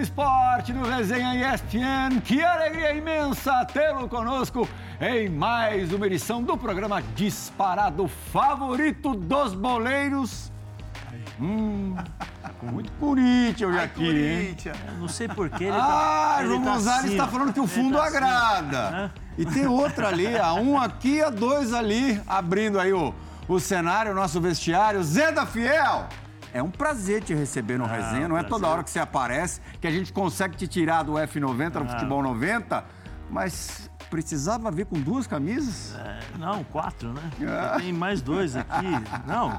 do esporte no Resenha ESPN. Que alegria imensa tê-lo conosco em mais uma edição do programa Disparado Favorito dos Boleiros. Hum, muito Corinthians hoje aqui, hein? Não sei porquê. Ele Ah, tá, ele João tá Gonzalez assim, está ó. falando que o fundo tá assim, agrada. Hã? E tem outra ali, a um aqui, a dois ali, abrindo aí o, o cenário, o nosso vestiário. Zé da Fiel! É um prazer te receber no resenha, não é toda prazer. hora que você aparece que a gente consegue te tirar do F90, do Futebol 90, mas precisava vir com duas camisas? É, não, quatro, né? Ah. Tem mais dois aqui. Não,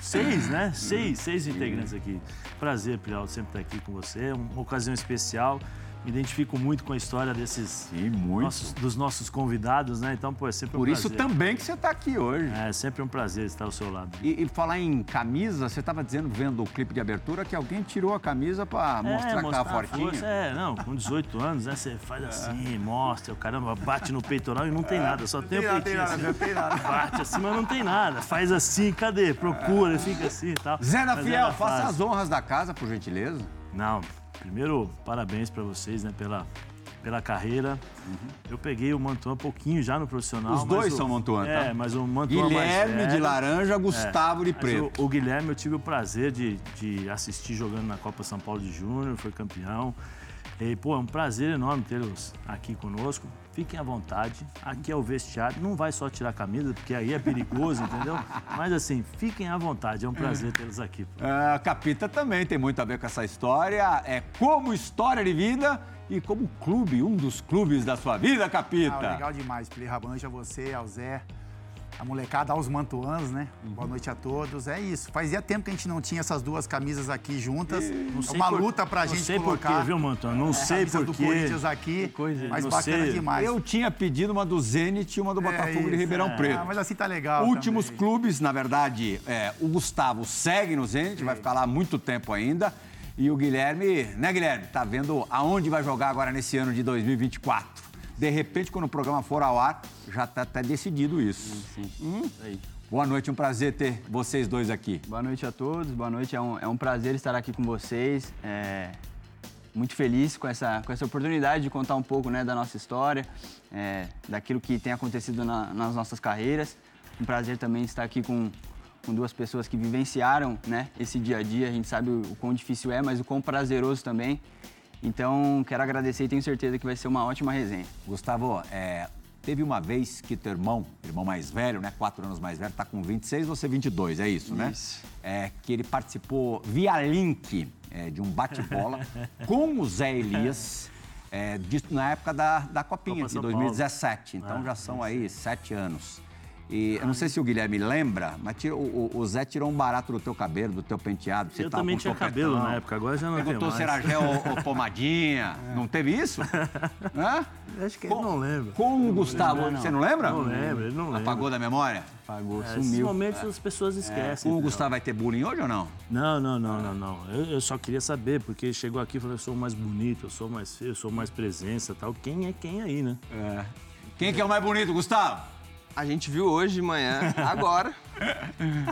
seis, né? Seis, seis integrantes aqui. Prazer, Prial, sempre estar aqui com você. Uma ocasião especial. Me identifico muito com a história desses Sim, muito. nossos, dos nossos convidados, né? Então, pô, é sempre um Por isso prazer. também que você está aqui hoje. É sempre um prazer estar ao seu lado. E, e falar em camisa, você estava dizendo, vendo o clipe de abertura, que alguém tirou a camisa para mostrar que estava a fortinho. força. É, não, com 18 anos, né? Você faz assim, mostra, o caramba, bate no peitoral e não tem nada, só tem, o nada, peitinho tem nada, assim. não tem nada. Bate assim, mas não tem nada. Faz assim, cadê? Procura, fica assim e tal. Zé da é Fiel, faça as honras da casa, por gentileza. Não, primeiro, parabéns pra vocês, né, pela, pela carreira. Eu peguei o Mantuan um pouquinho já no profissional. Os dois o- são Mantuan, tá? É, mas o Mantuan mais Guilherme de laranja, É, Gustavo de mas preto. O, o Guilherme eu tive o prazer de, de assistir jogando na Copa São Paulo de Júnior, foi campeão. E, pô, é um prazer enorme tê-los aqui conosco. Fiquem à vontade. Aqui é o vestiário. Não vai só tirar a camisa, porque aí é perigoso, entendeu? Mas assim, fiquem à vontade. É um prazer tê-los aqui. A Capita também tem muito a ver com essa história. É como história de vida e como clube, um dos clubes da sua vida, Capita. Ah, legal demais, Play Rabanja, você, ao Zé, a molecada, aos mantuanos, né? Uhum. Boa noite a todos. É isso. Fazia tempo que a gente não tinha essas duas camisas aqui juntas. É uma por- luta pra não gente sei colocar. por quê, viu, Mantuan? Não a sei por do quê. Corinthians aqui. coisa, mas bacana sei. demais. Eu tinha pedido uma do Zenit e uma do Botafogo de isso. Ribeirão É. Preto. Ah, mas assim tá legal. Últimos também. clubes, na verdade, é, o Gustavo segue no Zenit, vai ficar lá muito tempo ainda. E o Guilherme, né, Guilherme? Tá vendo aonde vai jogar agora nesse ano de 2024. De repente, quando o programa for ao ar, já tá até decidido isso. Hum? Aí. Boa noite, um prazer ter vocês dois aqui. Boa noite a todos, boa noite. É um, é um prazer estar aqui com vocês. É, muito feliz com essa, com essa oportunidade de contar um pouco né, da nossa história, é, daquilo que tem acontecido na- nas nossas carreiras. Um prazer também estar aqui com, com duas pessoas que vivenciaram né, esse dia a dia. A gente sabe o, o quão difícil é, mas o quão prazeroso também. Então, quero agradecer e tenho certeza que vai ser uma ótima resenha. Gustavo, é, teve uma vez que teu irmão, irmão mais velho, né, quatro anos mais velho, tá com 26, você 22, é isso, né? Isso. É, que ele participou via link é, de um bate-bola com o Zé Elias, é, na época da, da Copinha, Copa de São 2017. Então Ah, já são aí sete anos. E eu não sei se o Guilherme lembra, mas tira- o, o- Zé tirou um barato do teu cabelo, do teu penteado. Você Eu tava também com tinha topetão. cabelo na época, agora já não Perguntou mais. se era gel ou, pomadinha. Não teve isso? Hã? Acho que ele não lembra. Com o Gustavo, você não lembra? Não lembra, ele não lembra. Apagou da memória? Pagou, É, sumiu. momentos as pessoas esquecem. Com o entendeu? Gustavo vai ter bullying hoje ou não? Não, não, não, não, não. Eu, eu só queria saber, porque chegou aqui e falou, eu sou mais bonito, eu sou mais feio, eu sou mais presença tal. Quem é quem aí, né? Quem que é o mais bonito, Gustavo? A gente viu hoje de manhã, agora,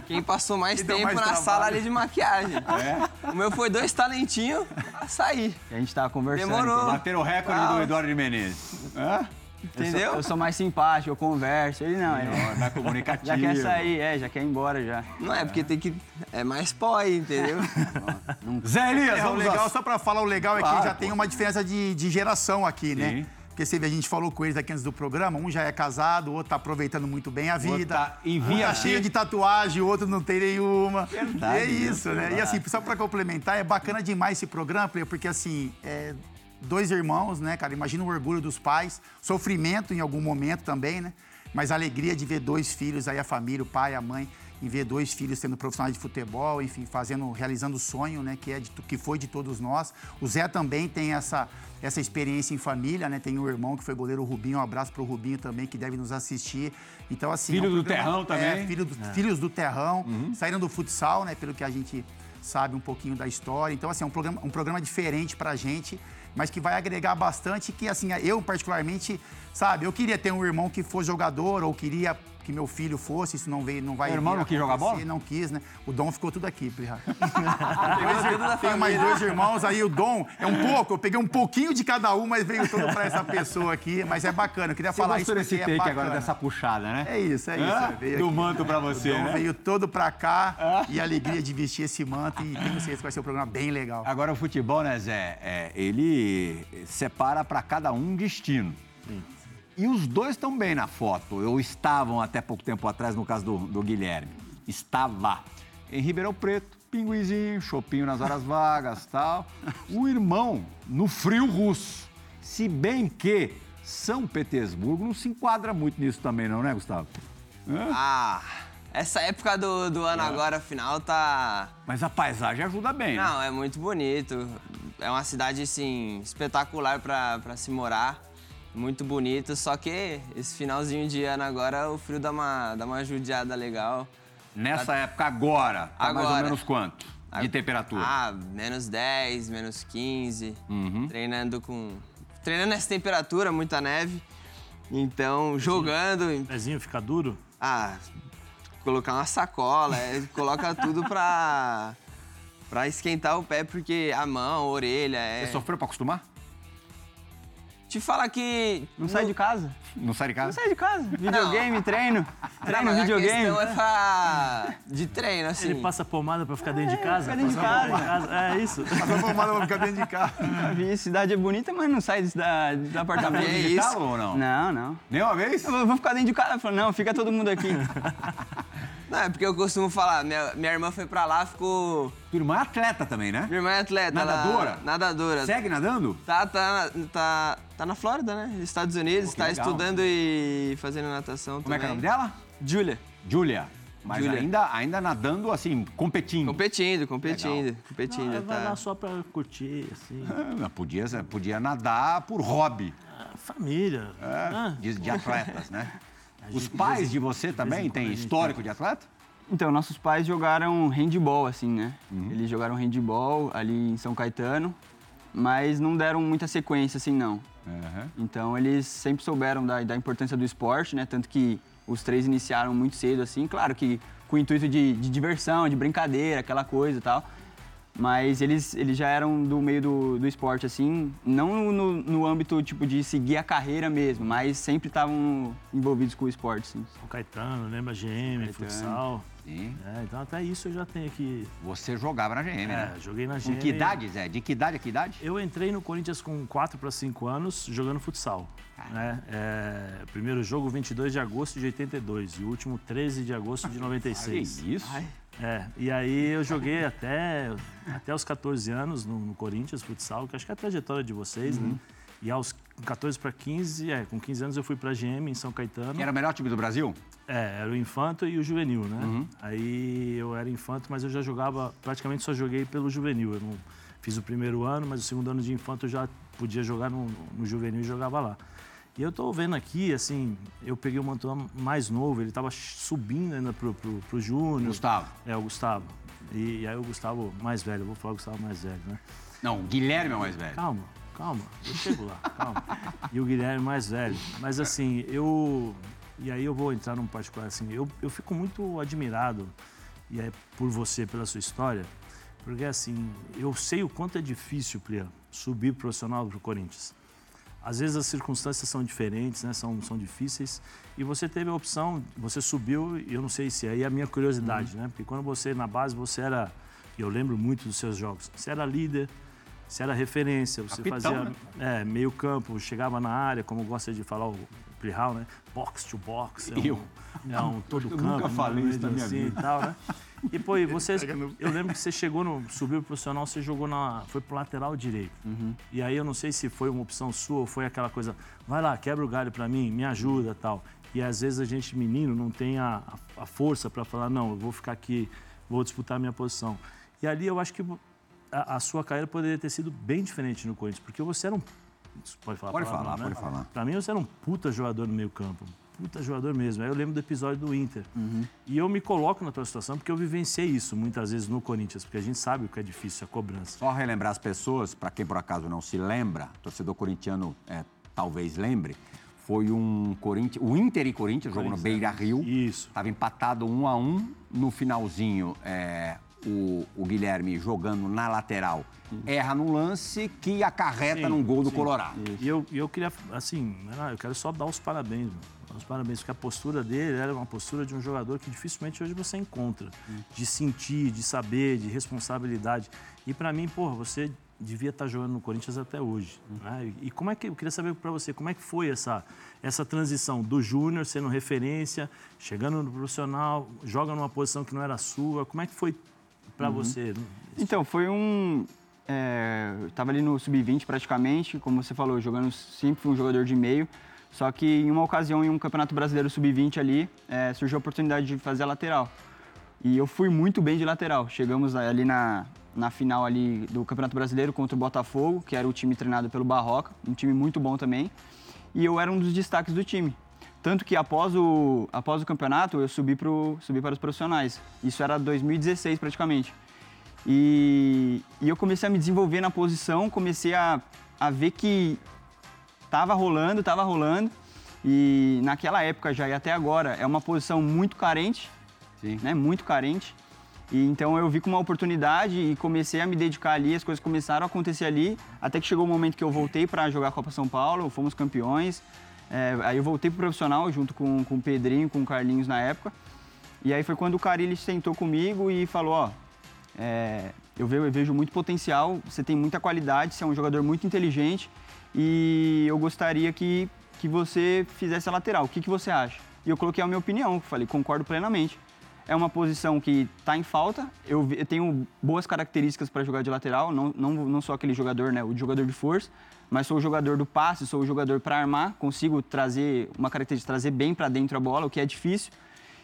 quem passou mais tempo mais na trabalho. sala ali de maquiagem. É? O meu foi dois talentinhos pra sair, A gente tava conversando. Demorou. entendeu? Bateram o recorde do Eduardo de Menezes. Hã? Eu sou, entendeu? eu sou mais simpático, eu converso. Ele não, ele Mais comunicativo. já quer sair, é, já quer ir embora já. Não é, porque tem que... É mais pó aí, entendeu? Zé Elias, É, o legal, só pra falar, o legal é que Claro, já pô. tem uma diferença de, de geração aqui, né? Sim. Porque você vê, a gente falou com eles aqui antes do programa, um já é casado, o outro tá aproveitando muito bem a vida. tá em um via tá de- cheio de tatuagem, o outro não tem nenhuma. Verdade, é isso, né? E verdade. assim, só pra complementar, é bacana demais esse programa, porque assim, é dois irmãos, né, cara? Imagina o orgulho dos pais, sofrimento em algum momento também, né? Mas a alegria de ver dois filhos aí, a família, o pai, a mãe, em ver dois filhos sendo profissionais de futebol, enfim, fazendo, realizando o sonho, né, que é de, que foi de todos nós. O Zé também tem essa essa experiência em família, né? Tem um irmão que foi goleiro o Rubinho, um abraço pro Rubinho também que deve nos assistir. Então assim, Filho é um do programa- Terrão também. É, filho do- filhos do Terrão, saíram do futsal, né, pelo que a gente sabe um pouquinho da história. Então assim, é um programa um programa diferente pra gente, mas que vai agregar bastante que assim, eu particularmente, sabe, eu queria ter um irmão que fosse jogador ou queria que meu filho fosse, isso não veio, não vai O irmão não quis jogar bola? Não quis, né? O Dom ficou tudo aqui, Plirra. Tenho, tenho mais dois irmãos, aí o Dom é um pouco, eu peguei um pouquinho de cada um, mas veio tudo pra essa pessoa aqui, mas é bacana, eu queria Você falar isso porque é take bacana. agora, dessa puxada, né? É isso, é isso. Hã? veio Do aqui. manto pra você, Dom né? veio todo pra cá e a alegria de vestir esse manto e tenho certeza que vai ser um programa bem legal. Agora o futebol, né, Zé? é, ele separa para cada um um destino. E os dois estão bem na foto, ou estavam até pouco tempo atrás, no caso do, do Guilherme. Estava em Ribeirão Preto, pinguizinho, chopinho nas horas vagas tal. O irmão no frio russo. Se bem que São Petersburgo não se enquadra muito nisso também, não, né, Gustavo? Ah, essa época do, do ano agora, final, tá. Mas a paisagem ajuda bem, né? Não, é muito bonito. É uma cidade, assim, espetacular pra se morar. Muito bonito, só que esse finalzinho de ano agora, o frio dá uma, dá uma judiada legal. Nessa época agora, tá mais ou Agora. menos quanto de temperatura? Ah, menos 10, menos 15. Uhum. Treinando com. Treinando nessa temperatura, muita neve. Então, jogando. O pezinho fica duro? Ah, colocar uma sacola, é, coloca tudo pra. pra esquentar o pé, porque a mão, a orelha. É... Você sofreu pra acostumar? Te falar que. Não sai de casa? Não sai de casa? Não sai de casa. Videogame, treino. Treino, Não, mas videogame. A questão é pra... de treino, assim. Ele passa pomada pra ficar dentro de casa? fica dentro de Passa casa. pomada- É isso. Passou pomada pra ficar dentro de casa. A cidade é bonita, mas não sai da, do apartamento. É isso. ou não? Não, não. Nenhuma vez? Eu vou ficar dentro de casa. Eu falo, não, fica todo mundo aqui. Não, é porque eu costumo falar, minha, minha irmã foi pra lá, ficou. Tua irmã é atleta também, né? Minha irmã é atleta. ela- Nadadora? Nadadora. Segue nadando? Tá, tá, tá, tá na Flórida, né? Estados Unidos, Pô, tá legal. estudando e fazendo natação Como é que é o também. nome dela? Julia. Júlia. Mas Júlia. Ainda, ainda nadando, assim, competindo. Competindo, competindo, Legal. competindo. Não, vai tá. lá só pra curtir, assim. Ah, Podia, podia nadar por hobby Ah, Família. Ah, de, de atletas, né? Os pais de você também têm histórico de atleta? Então, nossos pais jogaram handball, assim, né? Eles jogaram handball ali em São Caetano, mas não deram muita sequência, assim, não. Então, eles sempre souberam da, da importância do esporte, né? Tanto que os três iniciaram muito cedo, assim. Claro que com o intuito de, de diversão, de brincadeira, aquela coisa e tal. Mas eles, eles já eram do meio do, do esporte, assim, não no, no âmbito, tipo, de seguir a carreira mesmo, mas sempre estavam envolvidos com o esporte, sim. São Caetano, lembra GM, futsal. Sim. É, então até isso eu já tenho aqui. Você jogava na GM, né? É, joguei na Com GM. que idade, Zé? De que idade a que idade? Eu entrei no Corinthians com 4 para 5 anos jogando futsal. Né? É, primeiro jogo 22 de agosto de 82 e o último 13 de agosto de 96. isso? É, e aí eu joguei até, até os 14 anos no, no Corinthians futsal, que acho que é a trajetória de vocês, né? E aos 14 para 15, é, com 15 anos eu fui para a GM em São Caetano. Que era o melhor time do Brasil? É, era o infanto e o juvenil, né? Aí eu era infanto, mas eu já jogava, praticamente só joguei pelo juvenil. Eu não fiz o primeiro ano, mas o segundo ano de infanto eu já podia jogar no, no juvenil e jogava lá. E eu tô vendo aqui, assim, eu peguei o Mantuan mais novo, ele tava subindo ainda pro, pro, pro Júnior. Gustavo. É, o Gustavo. E, e aí o Gustavo mais velho, eu vou falar o Gustavo mais velho, né? Não, o Guilherme é o mais velho. Calma, calma, eu chego lá, calma. E o Guilherme mais velho. Mas assim, eu. E aí eu vou entrar num particular assim, eu, eu fico muito admirado e é por você, pela sua história, porque assim, eu sei o quanto é difícil, Plia, subir profissional pro Corinthians. Às vezes as circunstâncias são diferentes, né? São, são difíceis. E você teve a opção, você subiu, e eu não sei se aí é a minha curiosidade, né? Porque quando você na base, você era, e eu lembro muito dos seus jogos, você era líder, você era referência, você Capitão, fazia né? é, meio campo, chegava na área, como gosta de falar o Plihal, né? Box to box. É um, Eu? É um todo Eu campo. nunca né? falei isso na minha assim vida. E tal, né? E, pô, e você, eu lembro que você chegou no, subiu pro profissional, você jogou na, foi pro lateral direito. E aí eu não sei se foi uma opção sua ou foi aquela coisa, vai lá, quebra o galho pra mim, me ajuda tal. E às vezes a gente, menino, não tem a, a, a força pra falar, não, eu vou ficar aqui, vou disputar a minha posição. E ali eu acho que a, a sua carreira poderia ter sido bem diferente no Corinthians, porque você era um. Pode falar? Pode palavrão, falar, né? pode falar. Pra mim, você era um puta jogador no meio-campo. Puta jogador mesmo. Aí eu lembro do episódio do Inter. E eu me coloco na tua situação porque eu vivenciei isso muitas vezes no Corinthians, porque a gente sabe o que é difícil, a cobrança. Só relembrar as pessoas, para quem por acaso não se lembra, torcedor corintiano é, talvez lembre, foi um Corinthians, o Inter e Corinthians, jogo no Beira Rio. Isso. Estava empatado um a um. No finalzinho, é, o, o Guilherme jogando na lateral erra no lance que acarreta Sim, num gol do sim. Colorado. E eu, eu queria, assim, Renan, eu quero só dar os parabéns, mano. Os parabéns, porque a postura dele era uma postura de um jogador que dificilmente hoje você encontra. De sentir, de saber, de responsabilidade. E pra mim, porra, você devia estar jogando no Corinthians até hoje. né? E como é que, eu queria saber pra você, como é que foi essa, essa transição do Júnior sendo referência, chegando no profissional, joga numa posição que não era sua, como é que foi pra você? Então, foi um. É, eu estava ali no sub-20 praticamente, como você falou, jogando sempre fui um jogador de meio. Só que em uma ocasião, em um campeonato brasileiro sub-20 ali, é, surgiu a oportunidade de fazer a lateral. E eu fui muito bem de lateral. Chegamos ali na, na final ali do Campeonato Brasileiro contra o Botafogo, que era o time treinado pelo Barroca, um time muito bom também. E eu era um dos destaques do time. Tanto que após o, após o campeonato, eu subi, pro, subi para os profissionais. Isso era 2016 praticamente. E, e eu comecei a me desenvolver na posição, comecei a, a ver que tava rolando, tava rolando. E naquela época já e até agora é uma posição muito carente, Sim. né? Muito carente. E então eu vi como uma oportunidade e comecei a me dedicar ali, as coisas começaram a acontecer ali, até que chegou o momento que eu voltei para jogar a Copa São Paulo, fomos campeões. É, aí eu voltei pro profissional junto com, com o Pedrinho, com o Carlinhos na época. E aí foi quando o Carilli sentou comigo e falou, ó, é, eu, vejo, eu vejo muito potencial, você tem muita qualidade, você é um jogador muito inteligente e eu gostaria que, que você fizesse a lateral. O que, que você acha? E eu coloquei a minha opinião, falei, concordo plenamente. É uma posição que está em falta, eu, eu tenho boas características para jogar de lateral, não, não, não sou aquele jogador, né, o jogador de força, mas sou o jogador do passe, sou o jogador para armar, consigo trazer uma característica, trazer bem para dentro a bola, o que é difícil.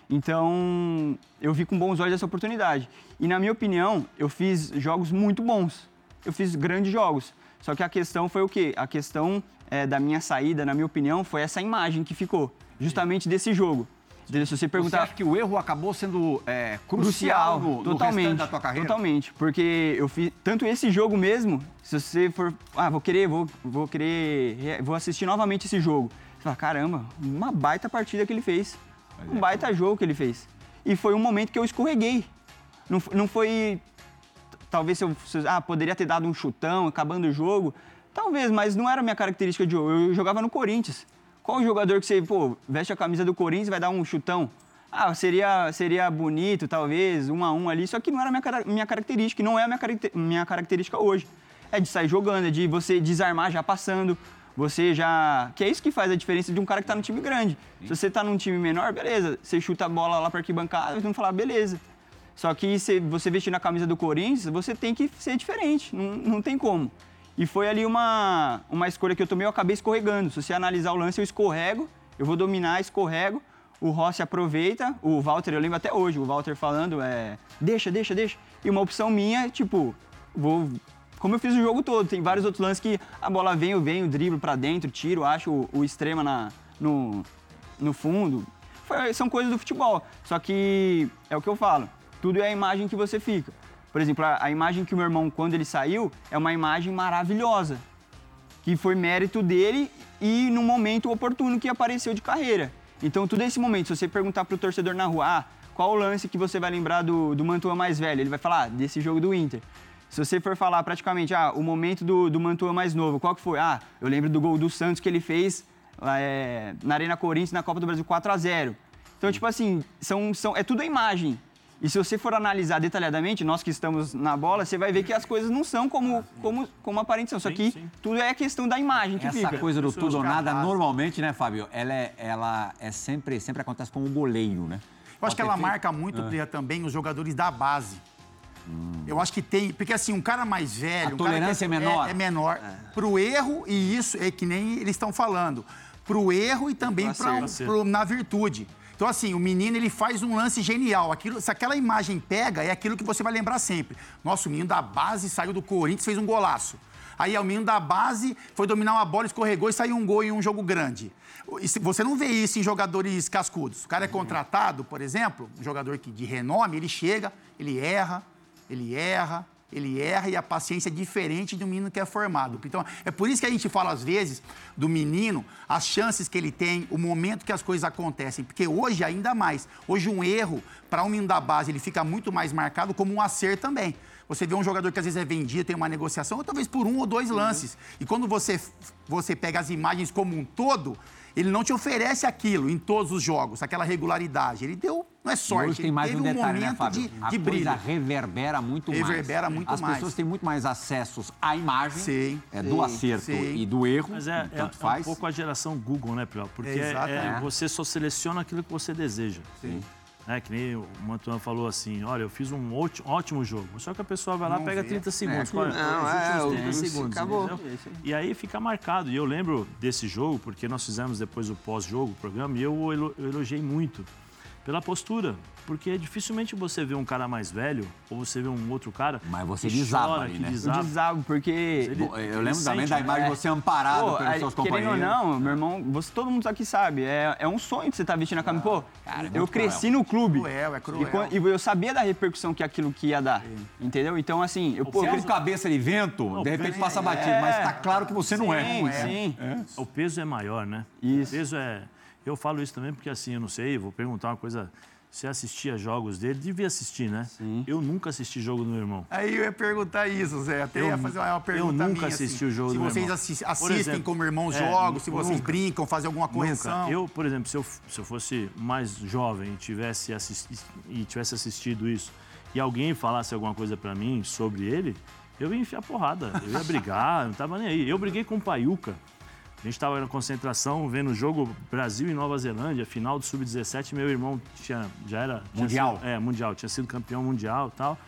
Então, eu vi com bons olhos essa oportunidade. E, na minha opinião, eu fiz jogos muito bons. Eu fiz grandes jogos. Só que a questão foi o quê? A questão eh, da minha saída, na minha opinião, foi essa imagem que ficou. Justamente desse jogo. Se você Você perguntar... acha que o erro acabou sendo é, crucial, no, no totalmente, restante da tua carreira? Totalmente, porque eu fiz tanto esse jogo mesmo, se você for, ah, vou querer, vou, vou querer, re- vou assistir novamente esse jogo. Você fala, caramba, uma baita partida que ele fez. Um baita jogo que ele fez. E foi um momento que eu escorreguei. Não, não foi talvez eu- ah, poderia ter dado um chutão acabando o jogo. Talvez, mas não era a minha característica de jogo. Eu jogava no Corinthians. Qual o jogador que você, pô, veste a camisa do Corinthians e vai dar um chutão? Ah, seria, seria bonito, talvez, um a um ali, só que não era a minha, minha característica, e não é a minha, minha característica hoje. É de sair jogando, é de você desarmar já passando, você já... Que é isso que faz a diferença de um cara que tá no time grande. Se você tá num time menor, beleza, você chuta a bola lá pra arquibancada, eles vão falar, beleza. Só que se você vestir na camisa do Corinthians, você tem que ser diferente, não, não tem como. E foi ali uma, uma escolha que eu tomei, eu acabei escorregando. Se você analisar o lance, eu escorrego, eu vou dominar, escorrego, o Rossi aproveita, o Walter, eu lembro até hoje, o Walter falando, é, deixa, deixa, deixa. E uma opção minha, tipo, vou... Como eu fiz o jogo todo, tem vários outros lances que a bola vem, eu venho, driblo pra dentro, tiro, acho o, o extrema na, no, no fundo. Foi- são coisas do futebol. Só que é o que eu falo, tudo é a imagem que você fica. Por exemplo, a, a imagem que o meu irmão, quando ele saiu, é uma imagem maravilhosa. Que foi mérito dele e no momento oportuno que apareceu de carreira. Então, tudo esse momento, se você perguntar pro torcedor na rua, ah, qual o lance que você vai lembrar do, do Mantua mais velho? Ele vai falar, ah, desse jogo do Inter. Se você for falar praticamente, ah, o momento do, do Mantua mais novo, qual que foi? Ah, eu lembro do gol do Santos que ele fez é, na Arena Corinthians na Copa do Brasil 4 a 0 Então, tipo assim, são, são, é tudo a imagem. E se você for analisar detalhadamente, nós que estamos na bola, você vai ver que as coisas não são como, como, como aparentam são. Só que sim. tudo é questão da imagem que Essa fica. coisa do tudo ou nada, capazes. normalmente, né, Fábio? Ela é, ela é sempre, sempre acontece com o goleiro, né? Eu acho que ela marca muito Plea, também os jogadores da base. Eu acho que tem. Porque assim, um cara mais velho. A um cara que tolerância é menor. É, é menor. Pro erro, e isso é que nem eles estão falando. Pro erro e também pra, acerto. pro- na virtude. Então, assim, o menino ele faz um lance genial. Aquilo, se aquela imagem pega, é aquilo que você vai lembrar sempre. Nossa, o menino da base saiu do Corinthians fez um golaço. Aí é o menino da base foi dominar uma bola, escorregou e saiu um gol em um jogo grande. Você não vê isso em jogadores cascudos. O cara é contratado, por exemplo, um jogador de renome, ele chega, ele erra, ele erra, ele erra e a paciência é diferente do menino que é formado. Então, é por isso que a gente fala, às vezes, do menino, as chances que ele tem, o momento que as coisas acontecem. Porque hoje, ainda mais, hoje um erro, para um menino da base, ele fica muito mais marcado como um acerto também. Você vê um jogador que às vezes é vendido, tem uma negociação, ou talvez por um ou dois lances. E quando você, você pega as imagens como um todo, ele não te oferece aquilo em todos os jogos, aquela regularidade. Ele deu, não é sorte, hoje tem mais um detalhe, um né, Fábio? de, a de coisa reverbera muito mais. Reverbera muito As mais. pessoas têm muito mais acessos à imagem Sim, é, sim, do acerto sim. e do erro, Mas é, é, tanto é faz. um pouco a geração Google, né, Priol? Porque é- é, você só seleciona aquilo que você deseja. Sim. Né, que nem o Mantuan falou assim, olha, eu fiz um óti- ótimo jogo. Só que a pessoa vai lá, Não pega vê. 30 segundos. aquilo- Olha, Não, é, últimos o- 30 segundos. acabou. entendeu? É aí. E aí fica marcado. E eu lembro desse jogo, porque nós fizemos depois o pós-jogo, o programa, e eu elogiei muito pela postura. Porque dificilmente você vê um cara mais velho, ou você vê um outro cara. Mas você que desaba chora, ali, que né? Eu desaba. desabo, porque. Ele- Bom, Eu lembro também sente, da imagem de você amparado Pô, pelos aí, seus querendo companheiros. ou não, meu irmão, você, todo mundo aqui sabe, é, é um sonho de você estar vestindo a camisa. Pô, Cara, é eu cresci no clube. Cruel, é cruel. E, e eu sabia da repercussão que aquilo que ia dar. Entendeu? Então, assim, eu, pô, Se eu é um cabeça de vento, de repente passa batido, mas tá claro que você não é. Sim, sim. O peso é maior, né? Isso. O peso é. Eu falo isso também porque, assim, eu não sei, vou perguntar uma coisa. Você assistia jogos dele? Devia assistir, né? Sim. Eu nunca assisti jogo do meu irmão. Aí eu ia perguntar isso, Zé. Até Eu ia fazer uma eu pergunta nunca minha, assisti assim. o jogo Se do meu vocês irmão. assis- Por assistem exemplo, como irmãos é, jogos, se nunca. vocês brincam, fazem alguma correção. Nunca. Eu, por exemplo, se eu, se eu fosse mais jovem e tivesse, assisti e tivesse assistido isso e alguém falasse alguma coisa pra mim sobre ele, eu ia enfiar porrada. Eu ia brigar, não tava nem aí. Eu briguei com o Paiuca. A gente estava na concentração vendo o jogo Brasil e Nova Zelândia, final do Sub-17. Meu irmão tinha, já era. tinha Mundial. sido- é, mundial. Tinha sido campeão mundial e tal.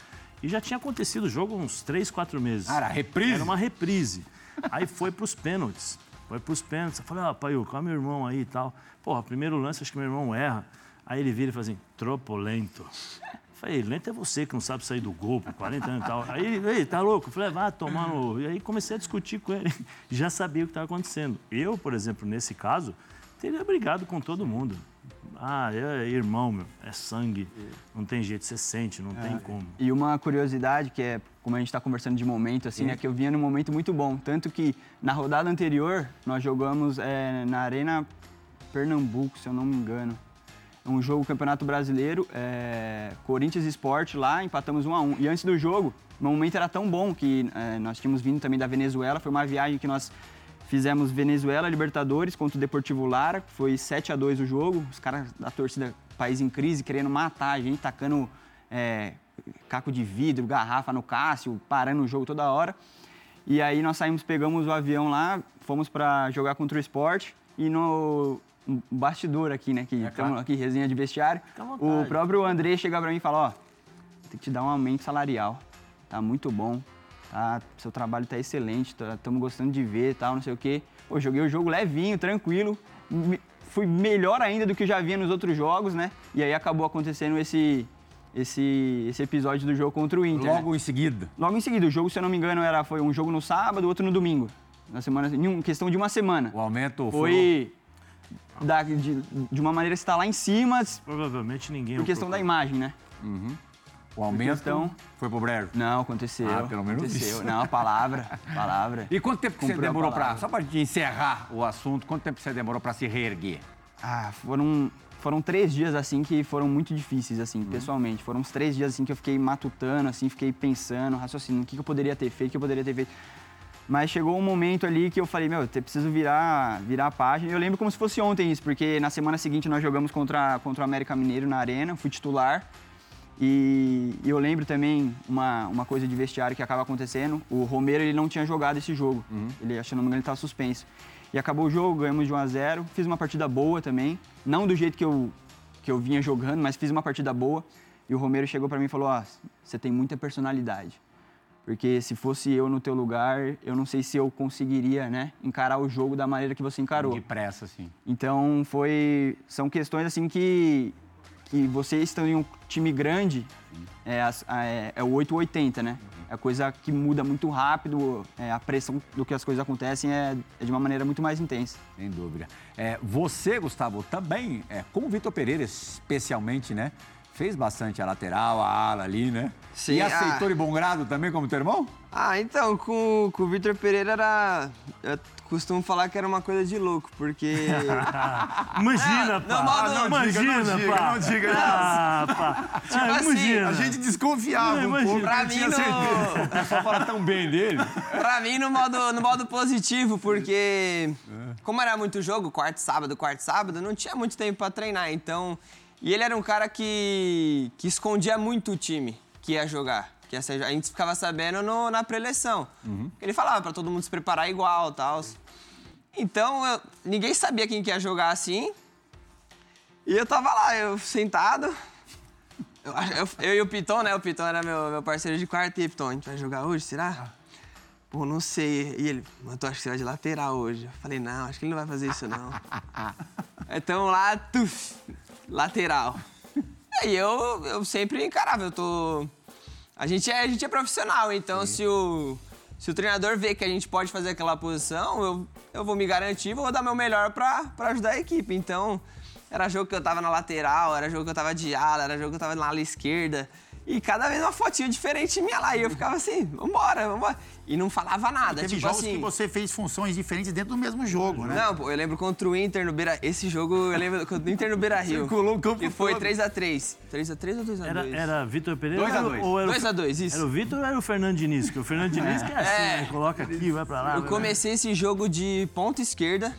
E já tinha acontecido o jogo uns 3, 4 meses. Cara, reprise? Era uma reprise. Aí foi pros pênaltis. Foi pros pênaltis. Eu falei, ah, pai, qual é meu irmão aí e tal? Porra, primeiro lance, acho que meu irmão erra. Aí ele vira e fala assim, tropo lento. Eu Falei, lento é você que não sabe sair do gol por 40 anos e tal. Aí ele, ei, tá louco? Falei, vai tomar no... E aí comecei a discutir com ele. Já sabia o que estava acontecendo. Eu, por exemplo, nesse caso, teria brigado com todo mundo. Ah, é irmão, meu. É sangue. Não tem jeito, você sente, não tem como. E uma curiosidade, que é como a gente está conversando de momento, assim, é que eu vinha num momento muito bom. Tanto que na rodada anterior, nós jogamos é, na Arena Pernambuco, se eu não me engano. Um jogo Campeonato Brasileiro, é, Corinthians Esporte lá, empatamos 1 a 1 E antes do jogo, o momento era tão bom que é, nós tínhamos vindo também da Venezuela. Foi uma viagem que nós fizemos Venezuela, Libertadores contra o Deportivo Lara. Foi 7 a 2 o jogo. Os caras da torcida, país em crise, querendo matar a gente, tacando é, caco de vidro, garrafa no Cássio, parando o jogo toda hora. E aí nós saímos, pegamos o avião lá, fomos para jogar contra o esporte e no bastidor aqui, né, que estamos aqui, resenha de vestiário, o próprio André chega para mim e fala, ó, tem que te dar um aumento salarial, tá muito bom, tá, seu trabalho tá excelente, estamos gostando de ver e tal, não sei o quê. Pô, joguei o jogo levinho, tranquilo, me- fui melhor ainda do que já via nos outros jogos, né, e aí acabou acontecendo esse, esse, esse episódio do jogo contra o Inter. né? Logo em seguida. Logo em seguida, o jogo, se eu não me engano, era, foi um jogo no sábado, outro no domingo. Na semana, em questão de uma semana. O aumento Foi da- de, de uma maneira que está lá em cima, Provavelmente ninguém... por questão da imagem, né? O aumento questão- foi pro brejo. Não, aconteceu. Ah, pelo menos aconteceu. isso. Não, palavra, palavra. E quanto tempo que você a demorou para. Só para encerrar o assunto, quanto tempo você demorou para se reerguer? Ah, foram, foram três dias, assim, que foram muito difíceis, assim, Uhum. pessoalmente. Foram uns três dias, assim, que eu fiquei matutando, assim, fiquei pensando, raciocinando, o que, que eu poderia ter feito, o que eu poderia ter feito. Mas chegou um momento ali que eu falei, meu, eu preciso virar, virar a página. E eu lembro como se fosse ontem isso, porque na semana seguinte nós jogamos contra, contra o América Mineiro na Arena, fui titular. E, e eu lembro também uma, uma coisa de vestiário que acaba acontecendo. O Romero ele não tinha jogado esse jogo. Ele, acho que não me engano, ele estava suspenso. E acabou o jogo, ganhamos de 1 a 0 Fiz uma partida boa também. Não do jeito que eu, que eu vinha jogando, mas fiz uma partida boa. E o Romero chegou para mim e falou: Ó, você tem muita personalidade. Porque se fosse eu no teu lugar, eu não sei se eu conseguiria, né, encarar o jogo da maneira que você encarou. Depressa, assim. Então foi são questões assim que que você estando em um time grande é, é, é o 880, né? É coisa que muda muito rápido, é, a pressão do que as coisas acontecem é, é de uma maneira muito mais intensa. Sem dúvida. É, você, Gustavo, também, é, como o Vitor Pereira, especialmente, né? Fez bastante a lateral, a ala ali, né? Sim, E aceitou ah. de bom grado também como teu irmão? Ah, então, com, com o Vitor Pereira era. Eu costumo falar que era uma coisa de louco, porque. Imagina, Ah, pá. não, modo- não imagina, diga, não diga, pá. não diga Ah, pá. Ah, assim, imagina. A gente desconfiava Não, um imagina. pouco. pra mim, no, O pessoal fala tão bem dele. pra mim no, modo, no modo positivo, porque. Como era muito jogo, quarto sábado, quarto sábado, não tinha muito tempo pra treinar, então. E ele era um cara que, que escondia muito o time que ia jogar. Que ia ser- a gente ficava sabendo no- na preleção. Ele falava pra todo mundo se preparar igual e tal. Então, eu- ninguém sabia quem que ia jogar assim. E eu tava lá, eu sentado. Eu, eu- eu e o Piton, né? O Piton era meu, meu parceiro de quarto. E Piton, a gente vai jogar hoje, será? Pô, não sei. E ele, mas tu acha que você vai de lateral hoje? Eu falei, não, acho que ele não vai fazer isso, não. então lá, tuf, lateral. Aí eu, eu sempre encarava, eu tô. A gente é, a gente é profissional, então se o, se o treinador vê que a gente pode fazer aquela posição, eu, eu vou me garantir, vou dar meu melhor pra, pra ajudar a equipe. Então, era jogo que eu tava na lateral, era jogo que eu tava de ala, era jogo que eu tava na ala esquerda. E cada vez uma fotinha diferente minha lá. E eu ficava assim, vambora, vambora. E não falava nada. Teve tipo jogos assim. que você fez funções diferentes dentro do mesmo jogo, né? Não, pô, eu lembro contra o Inter no Beira... Esse jogo eu lembro contra o Inter no Beira Rio. Circulou o campo Que foi todo. 3x3. 3x3 ou 2x2? Era, era Vitor Pereira Dois a dois. ou era o- 2x2, isso. Era o Vitor ou era o Fernando Diniz? Porque o Fernando Diniz que é assim, É. né? Coloca aqui, vai pra lá. Eu comecei esse jogo de ponta esquerda.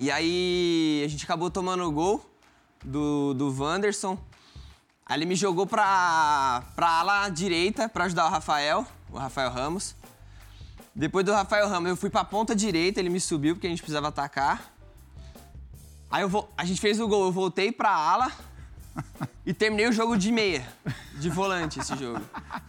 E aí a gente acabou tomando o gol do, do Wanderson. Aí ele me jogou pra, pra ala direita pra ajudar o Rafael, o Rafael Ramos. Depois do Rafael Ramos, eu fui pra ponta direita, ele me subiu porque a gente precisava atacar. Aí eu vou, a gente fez o gol, eu voltei pra ala e terminei o jogo de meia, de volante esse jogo.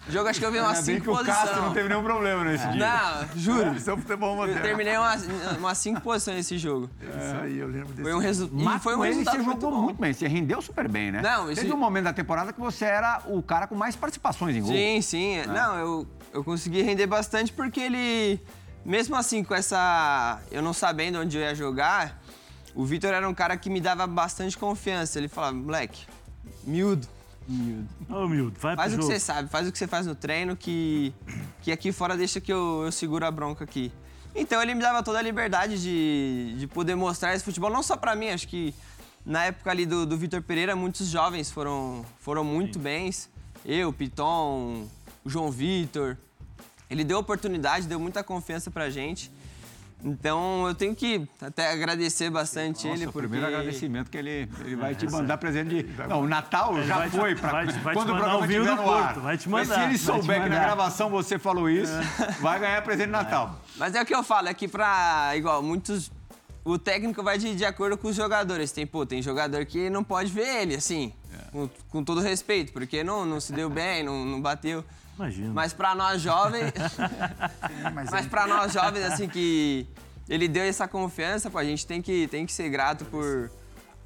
O jogo acho que eu vi umas Ainda bem cinco que o Castro não posições. teve nenhum problema nesse dia. Não, juro. Isso é futebol Eu moderno. terminei umas, umas cinco posições nesse jogo. Isso aí, eu lembro desse Foi um, resu... Mas foi um com ele resultado você muito jogou bom. muito bem, você rendeu super bem, né? Não, esse- Teve um momento da temporada que você era o cara com mais participações em gol. Sim, sim. Não, eu, eu consegui render bastante porque ele, mesmo assim, com essa. Eu não sabendo onde eu ia jogar, o Vitor era um cara que me dava bastante confiança. Ele falava, moleque, miúdo, Ô, Mildo, vai faz o pro que jogo. você sabe, faz o que você faz no treino, que, que aqui fora deixa que eu, eu seguro a bronca aqui. Então ele me dava toda a liberdade de, de poder mostrar esse futebol, não só pra mim, acho que na época ali do, do Vitor Pereira, muitos jovens foram, foram muito bens. Eu, Piton, o João Vitor. Ele deu oportunidade, deu muita confiança pra gente. Então eu tenho que até agradecer bastante Nossa, ele, o porque... primeiro agradecimento que ele, ele vai te mandar presente de... Não, o Natal já vai te- foi. Pra... vai te- vai te Quando o mandar programa estiver do no ar. Porto, vai te Mas se mandar, ele souber que na mandar. gravação você falou isso, vai ganhar presente de Natal. Mas é o que eu falo, é que pra. Igual, muitos. O técnico vai de, de acordo com os jogadores. Tem, pô, tem jogador que não pode ver ele, assim. Com, com todo respeito, porque não, não se deu bem, não, não bateu. Imagina. Mas pra nós jovens. mas mas pra nós jovens, assim, que ele deu essa confiança, pô, a gente tem que, tem que ser grato por.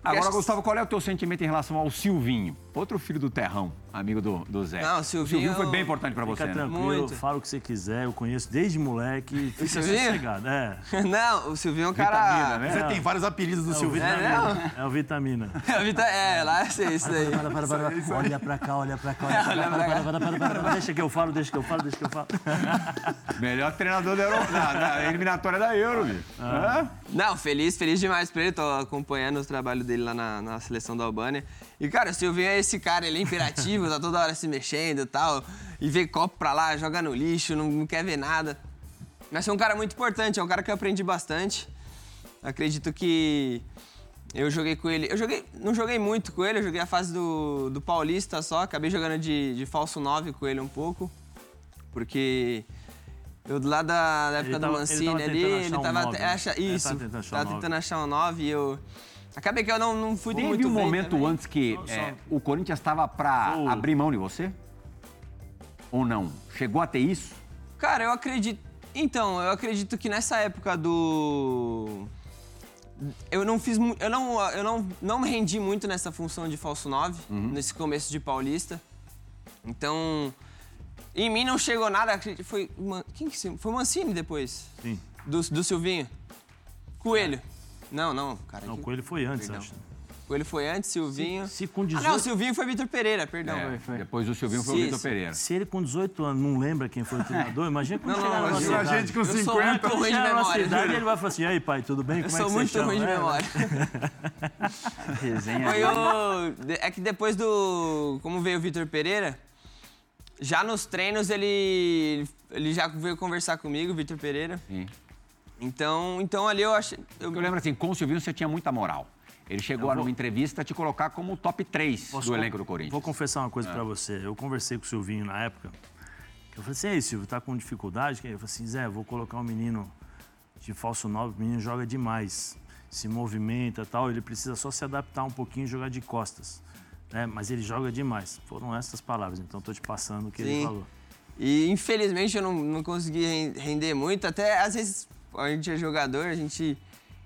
Agora, Gustavo, qual é o teu sentimento em relação ao Silvinho? Outro filho do Terrão, amigo do, do Zé. Não, o O Silvinho- Silvinho foi bem importante pra você, Fica né? tranquilo, Muito. fala o que você quiser, eu conheço desde moleque, fica Silvinho? sossegado. É, Não, o Silvinho é um cara. Vitamina, né? Você tem vários apelidos do Silvio. É, não? é o Vitamina. É, o Vitor- é, lá é isso daí. Para, para, para, para. Olha pra cá, olha pra cá, olha pra cá. Para, para, para, para, para, para. Deixa que eu falo, deixa que eu falo, deixa que eu falo. Melhor treinador da, Euro... da, da eliminatória da Euro, bicho. Hã? Não, feliz, feliz demais por ele. Tô acompanhando o trabalho dele lá na, na seleção da Albânia. E, cara, o Silvinho é esse cara, ele é imperativo, tá toda hora se mexendo e tal. E vê copo pra lá, joga no lixo, não, não quer ver nada. Mas é um cara muito importante, é um cara que eu aprendi bastante. Acredito que eu joguei com ele. Eu joguei, não joguei muito com ele, eu joguei a fase do, do Paulista só. Acabei jogando de, de falso 9 com ele um pouco. Porque eu lá da, da época Ele do tava- ele Mancini tava ali, tentando ele um tava. né? acha- Ele isso. tava tentando achar um tava tentando achar um 9 e eu. Acabei que eu não, não fui muito Teve um bem momento também. antes que Só- é, só- o Corinthians estava pra O- abrir mão de você? Ou não? Chegou a ter isso? Cara, eu acredito. Então, eu acredito que nessa época do. Eu não fiz eu não eu não, não me rendi muito nessa função de falso 9, Uhum. nesse começo de Paulista. Então, em mim não chegou nada, acredito- foi quem que se- foi o Mancini depois Sim. do, do Silvinho. Coelho. Não, não, cara. Não, que- o Coelho foi antes, Perdão. acho. Ele foi antes, Silvinho. Se com Ah, 18... não, o Silvinho foi Vitor Pereira, perdão. É, foi. Depois o Silvinho foi o Vitor. Pereira. Se ele com 18 anos não lembra quem foi o treinador, imagina quando Não, chegar não, na nossa idade. a gente com Eu sou 50. muito ruim de Chegar na nossa memória. idade, ele vai falar assim, e aí pai, tudo bem? Eu Como é sou que você muito chama?" ruim de É, memória. Resenha. Foi o... É que depois do... Como veio o Vitor Pereira, já nos treinos ele... Ele já veio conversar comigo, o Vitor Pereira. Sim. Então, então ali eu achei... Eu... Porque eu lembro assim, com o Silvinho você tinha muita moral. Ele chegou a numa entrevista a te colocar como o top 3 Posso do elenco do Corinthians. Vou confessar uma É. coisa pra você. Eu conversei com o Silvinho na época. que Eu falei assim, ei, Silvio, tá com dificuldade? Eu falei assim, Zé, vou colocar um menino de falso 9, o menino joga demais. Se movimenta e tal, ele precisa só se adaptar um pouquinho e jogar de costas. né? Mas ele joga demais. Foram essas palavras, então tô te passando o que ele Sim. falou. E infelizmente eu não, não consegui ren- render muito. Até às vezes a gente é jogador, a gente.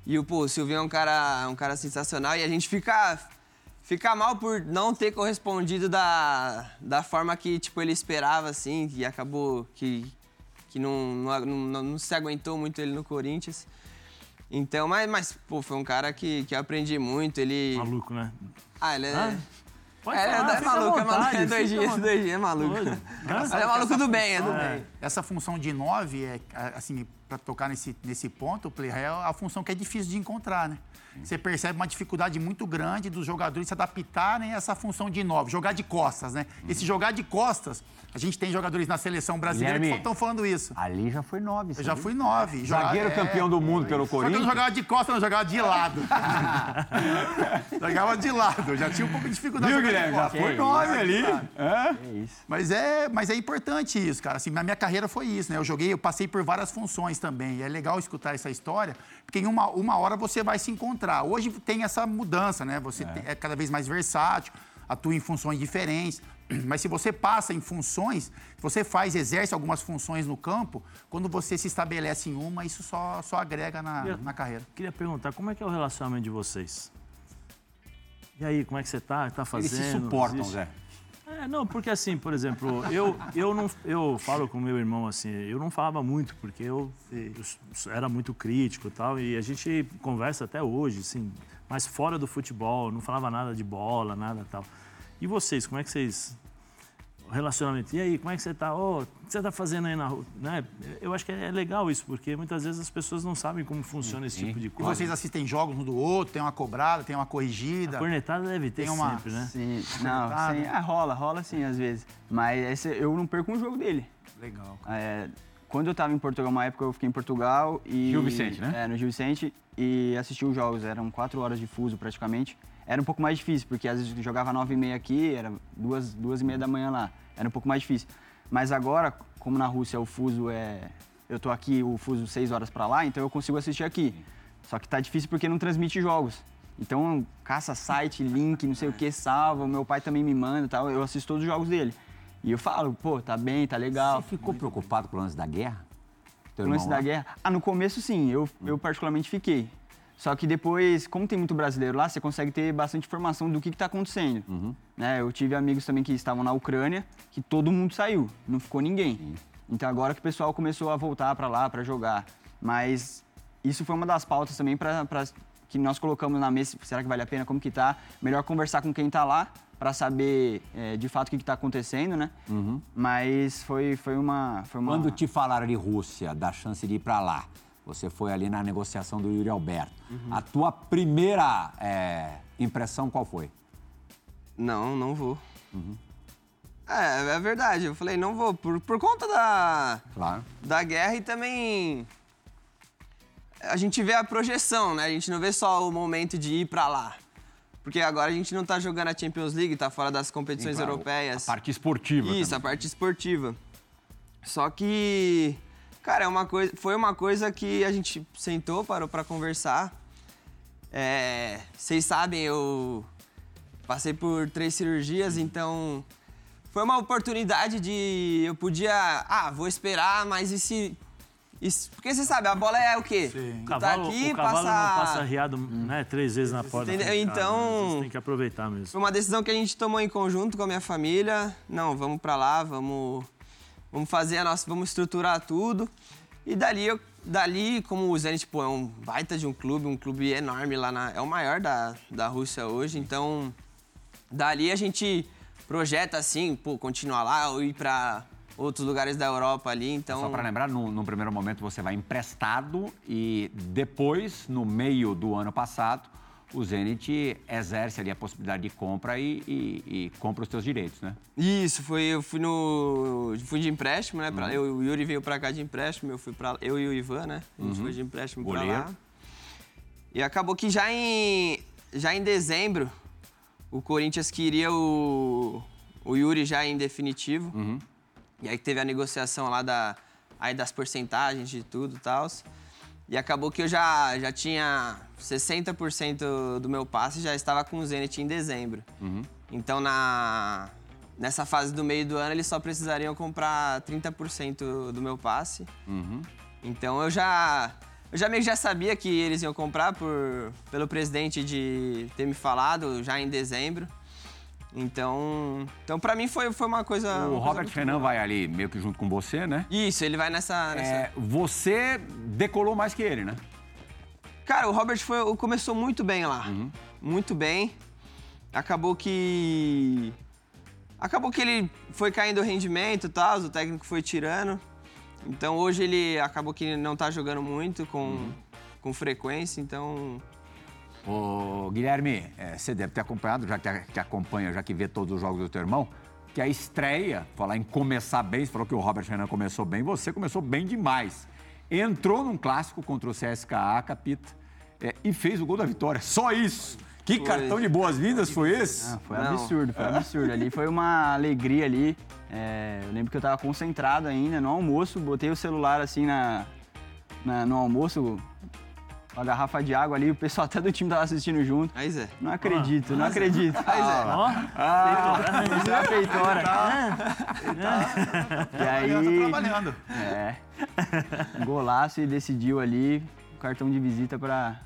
E o, pô, o Silvinho é um cara, um cara sensacional e a gente fica, fica mal por não ter correspondido da, da forma que tipo, ele esperava, assim, e acabou que, que não, não, não, não se aguentou muito ele no Corinthians. Então, mas, mas pô, foi um cara que, que eu aprendi muito. Ele. Maluco, né? Ah, ele é. Hã? Pode É, falar, é, maluco, é maluco. É dois dias, vontade. dois dias, é maluco. Doido. Mas é maluco do bem, é do bem. Essa função de 9, é, assim, para tocar nesse, nesse ponto, o play é a função que é difícil de encontrar, né? Você percebe uma dificuldade muito grande dos jogadores se adaptarem a essa função de 9, jogar de costas, né? Esse jogar de costas, a gente tem jogadores na seleção brasileira Guilherme, que estão falando isso. Ali já foi 9. Eu já fui 9. jogar- Zagueiro é, campeão do mundo pelo Só que eu não Corinthians. jogava de costas, eu não jogava de lado. jogava de lado, eu já tinha um pouco de dificuldade. Viu, Guilherme? Já foi 9 ali. Hã? É isso. Mas é, mas é importante isso, cara. Assim, na minha carreira foi isso, né? Eu joguei, eu passei por várias funções também. E é legal escutar essa história, porque em uma, uma hora você vai se encontrar. Hoje tem essa mudança, né? Você te- é cada vez mais versátil, atua em funções diferentes. Mas se você passa em funções, se você faz, exerce algumas funções no campo, quando você se estabelece em uma, isso só, só agrega na, Eu- na carreira. Queria perguntar, como é que é o relacionamento de vocês? E aí, como é que você tá? Tá Eles se se suportam? Zé. É, não, porque assim, por exemplo, eu, eu não eu falo com meu irmão assim, eu não falava muito, porque eu, eu era muito crítico e tal, e a gente conversa até hoje, assim, mas fora do futebol, não falava nada de bola, nada tal. E vocês, como é que vocês. Relacionamento. E aí, como é que você tá? Ô, o que você tá fazendo aí na rua? Né? Eu acho que é legal isso, porque muitas vezes as pessoas não sabem como funciona esse tipo de E coisa. vocês assistem jogos um do outro, tem uma cobrada, tem uma corrigida. Cornetada deve ter Tem uma- sempre, né? Sim, não, sim, ah, rola, rola sim às vezes. Mas esse, eu não perco um jogo dele. Legal. É, quando eu tava em Portugal, uma época eu fiquei em Portugal e... Gil Vicente, né? É, no Gil Vicente e assisti os jogos, eram quatro horas de fuso praticamente. Era um pouco mais difícil, porque às vezes jogava nove e meia aqui, era duas, duas e meia da manhã lá. Era um pouco mais difícil. Mas agora, como na Rússia o fuso é... Eu tô aqui, o fuso seis horas pra lá, então eu consigo assistir aqui. Só que tá difícil porque não transmite jogos. Então, caça site, link, não sei o que, salva. O meu pai também me manda e tal. Eu assisto todos os jogos dele. E eu falo, pô, tá bem, tá legal. Você ficou preocupado com o lance da guerra? Teu O lance da guerra? Ah, no começo sim, eu, eu particularmente fiquei. Só que depois, como tem muito brasileiro lá, você consegue ter bastante informação do que está acontecendo. Né? Eu tive amigos também que estavam na Ucrânia, que todo mundo saiu, não ficou ninguém. Então agora que o pessoal começou a voltar para lá para jogar. Mas isso foi uma das pautas também para que nós colocamos na mesa. Será que vale a pena? Como que tá? Melhor conversar com quem está lá para saber é, de fato o que está acontecendo, né? Mas foi, foi uma, foi uma. Quando te falaram de Rússia, da chance de ir pra lá, você foi ali na negociação do Yuri Alberto. A tua primeira é, impressão qual foi? Não, não vou. É, é verdade. Eu falei, não vou. Por, por conta da, Claro. da guerra e também. A gente vê a projeção, né? A gente não vê só o momento de ir pra lá. Porque agora a gente não tá jogando a Champions League, tá fora das competições Claro, europeias. A parte esportiva. Isso, também. a parte esportiva. Só que, cara, é uma coisa, foi uma coisa que a gente sentou, parou pra conversar. É, Vocês sabem, eu passei por três cirurgias, então foi uma oportunidade de. Eu podia. Ah, vou esperar, mas e se. se- porque você sabe, a bola é o quê? O Tu cavalo, tá aqui, o cavalo passa. não passa riado né, três vezes na porta. Entendeu? Então- né? Vocês têm que aproveitar mesmo. Foi uma decisão que a gente tomou em conjunto com a minha família. Não, vamos pra lá, vamos, vamos fazer a nossa, vamos estruturar tudo. E dali eu, dali, como o Zenit pô, é um baita de um clube, um clube enorme lá na. É o maior da, da Rússia hoje, então dali a gente projeta assim, pô, continuar lá ou ir para outros lugares da Europa ali, então... Só para lembrar, no, no, primeiro momento você vai emprestado e depois, no meio do ano passado, o Zenit exerce ali a possibilidade de compra e, e, e compra os seus direitos, né? Isso, foi, eu fui no. fui de empréstimo, né? Pra, uhum. eu, o Yuri veio para cá de empréstimo, eu fui para eu e o Ivan, né? A gente uhum. foi de empréstimo para lá. E acabou que já em, já em dezembro, o Corinthians queria o, o Yuri já em definitivo. Uhum. E aí teve a negociação lá da, aí das porcentagens de tudo e tal. E acabou que eu já, já tinha 60% do meu passe já estava com o Zenit em dezembro. Uhum. Então, na, nessa fase do meio do ano, eles só precisariam comprar 30% do meu passe. Uhum. Então, eu já, eu já meio que já sabia que eles iam comprar por, pelo presidente de ter me falado já em dezembro. Então, então para mim foi, foi uma coisa. O uma Robert Renan vai ali meio que junto com você, né? Isso, ele vai nessa. nessa... É, você decolou mais que ele, né? Cara, o Robert foi, começou muito bem lá. Uhum. Muito bem. Acabou que. Acabou que ele foi caindo o rendimento e tal, o técnico foi tirando. Então hoje ele acabou que não tá jogando muito com, uhum. com frequência, então Ô, Guilherme, é, você deve ter acompanhado, já que, que, acompanha, já que vê todos os jogos do teu irmão, que a estreia, falar em começar bem, você falou que o Robert Renan começou bem, você começou bem demais. Entrou num clássico contra o CSKA, Capita, é, e fez o gol da vitória. Só isso! Que foi. cartão de boas-vindas foi esse? Ah, foi Não. absurdo, foi absurdo. Ali foi uma alegria ali. É, eu lembro que eu estava concentrado ainda no almoço, botei o celular assim na, na no almoço, uma garrafa de água ali, o pessoal até do time tava assistindo junto. Aí, Zé. Não acredito, ah, não acredito. Aí, Zé. Ó, ah, isso é peitora. Tá, e aí... Tá trabalhando. É. Golaço e decidiu ali o cartão de visita para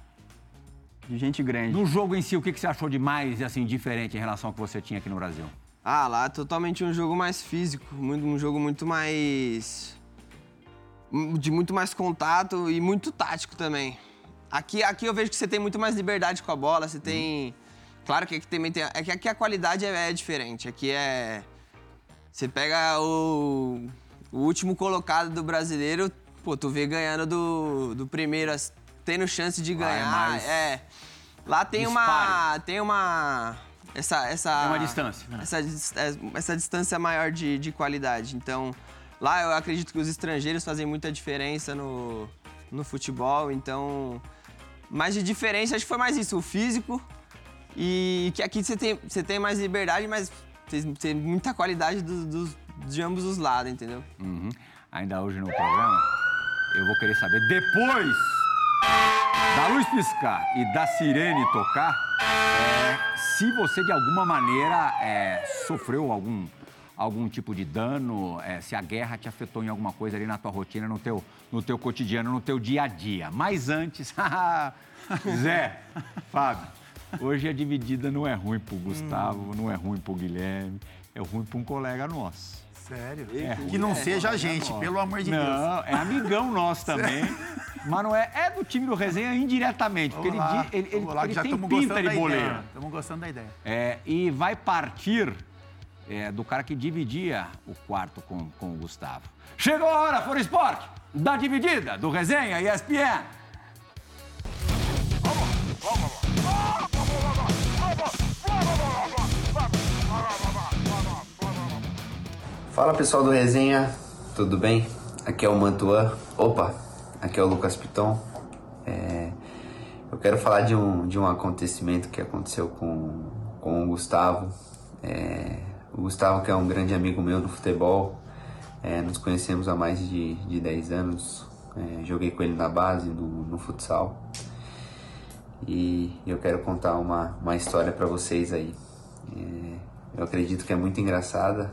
de gente grande. No jogo em si, o que você achou de mais assim, diferente em relação ao que você tinha aqui no Brasil? Ah, lá é totalmente um jogo mais físico, um jogo muito mais. de muito mais contato e muito tático também. Aqui, aqui eu vejo que você tem muito mais liberdade com a bola, você tem. Claro que aqui também tem. É que aqui a qualidade é, é diferente. Aqui é. Você pega o, o último colocado do brasileiro, pô, tu vê ganhando do, do primeiro, tendo chance de ganhar. É, é. Lá tem Dispare. uma. Tem uma. Essa, essa, tem uma distância. Né? Essa, é, essa distância maior de, de qualidade. Então, lá eu acredito que os estrangeiros fazem muita diferença no, no futebol. Então, mas de diferença, acho que foi mais isso, o físico. E que aqui você tem, você tem mais liberdade, mas tem, tem muita qualidade do, do, de ambos os lados, entendeu? Uhum. Ainda hoje no programa, eu vou querer saber, depois da luz piscar e da sirene tocar, é, se você de alguma maneira é, sofreu algum algum tipo de dano, é, se a guerra te afetou em alguma coisa ali na tua rotina, no teu, no teu cotidiano, no teu dia a dia. Mas antes, Zé, Fábio, hoje a dividida não é ruim pro Gustavo, hum. não é ruim pro Guilherme, é ruim para um colega nosso. Sério? É que não é, seja a gente, é pelo amor de não, Deus. Não, é amigão nosso também. Mas não é, é do time do Resenha indiretamente, porque ele, ele, ele, lá, ele tem pinta de boleiro. Estamos gostando da ideia. É, e vai partir é, do cara que dividia o quarto com, com o Gustavo. Chegou a hora, For Esporte, da dividida do Resenha ESPN. Fala pessoal do Resenha, tudo bem? Aqui é o Mantuan. Opa, aqui é o Lucas Piton. É, eu quero falar de um, de um acontecimento que aconteceu com, com o Gustavo. É, o Gustavo, que é um grande amigo meu do futebol, é, nos conhecemos há mais de, de 10 anos. É, joguei com ele na base, no, no futsal. E eu quero contar uma, uma história para vocês aí. É, eu acredito que é muito engraçada.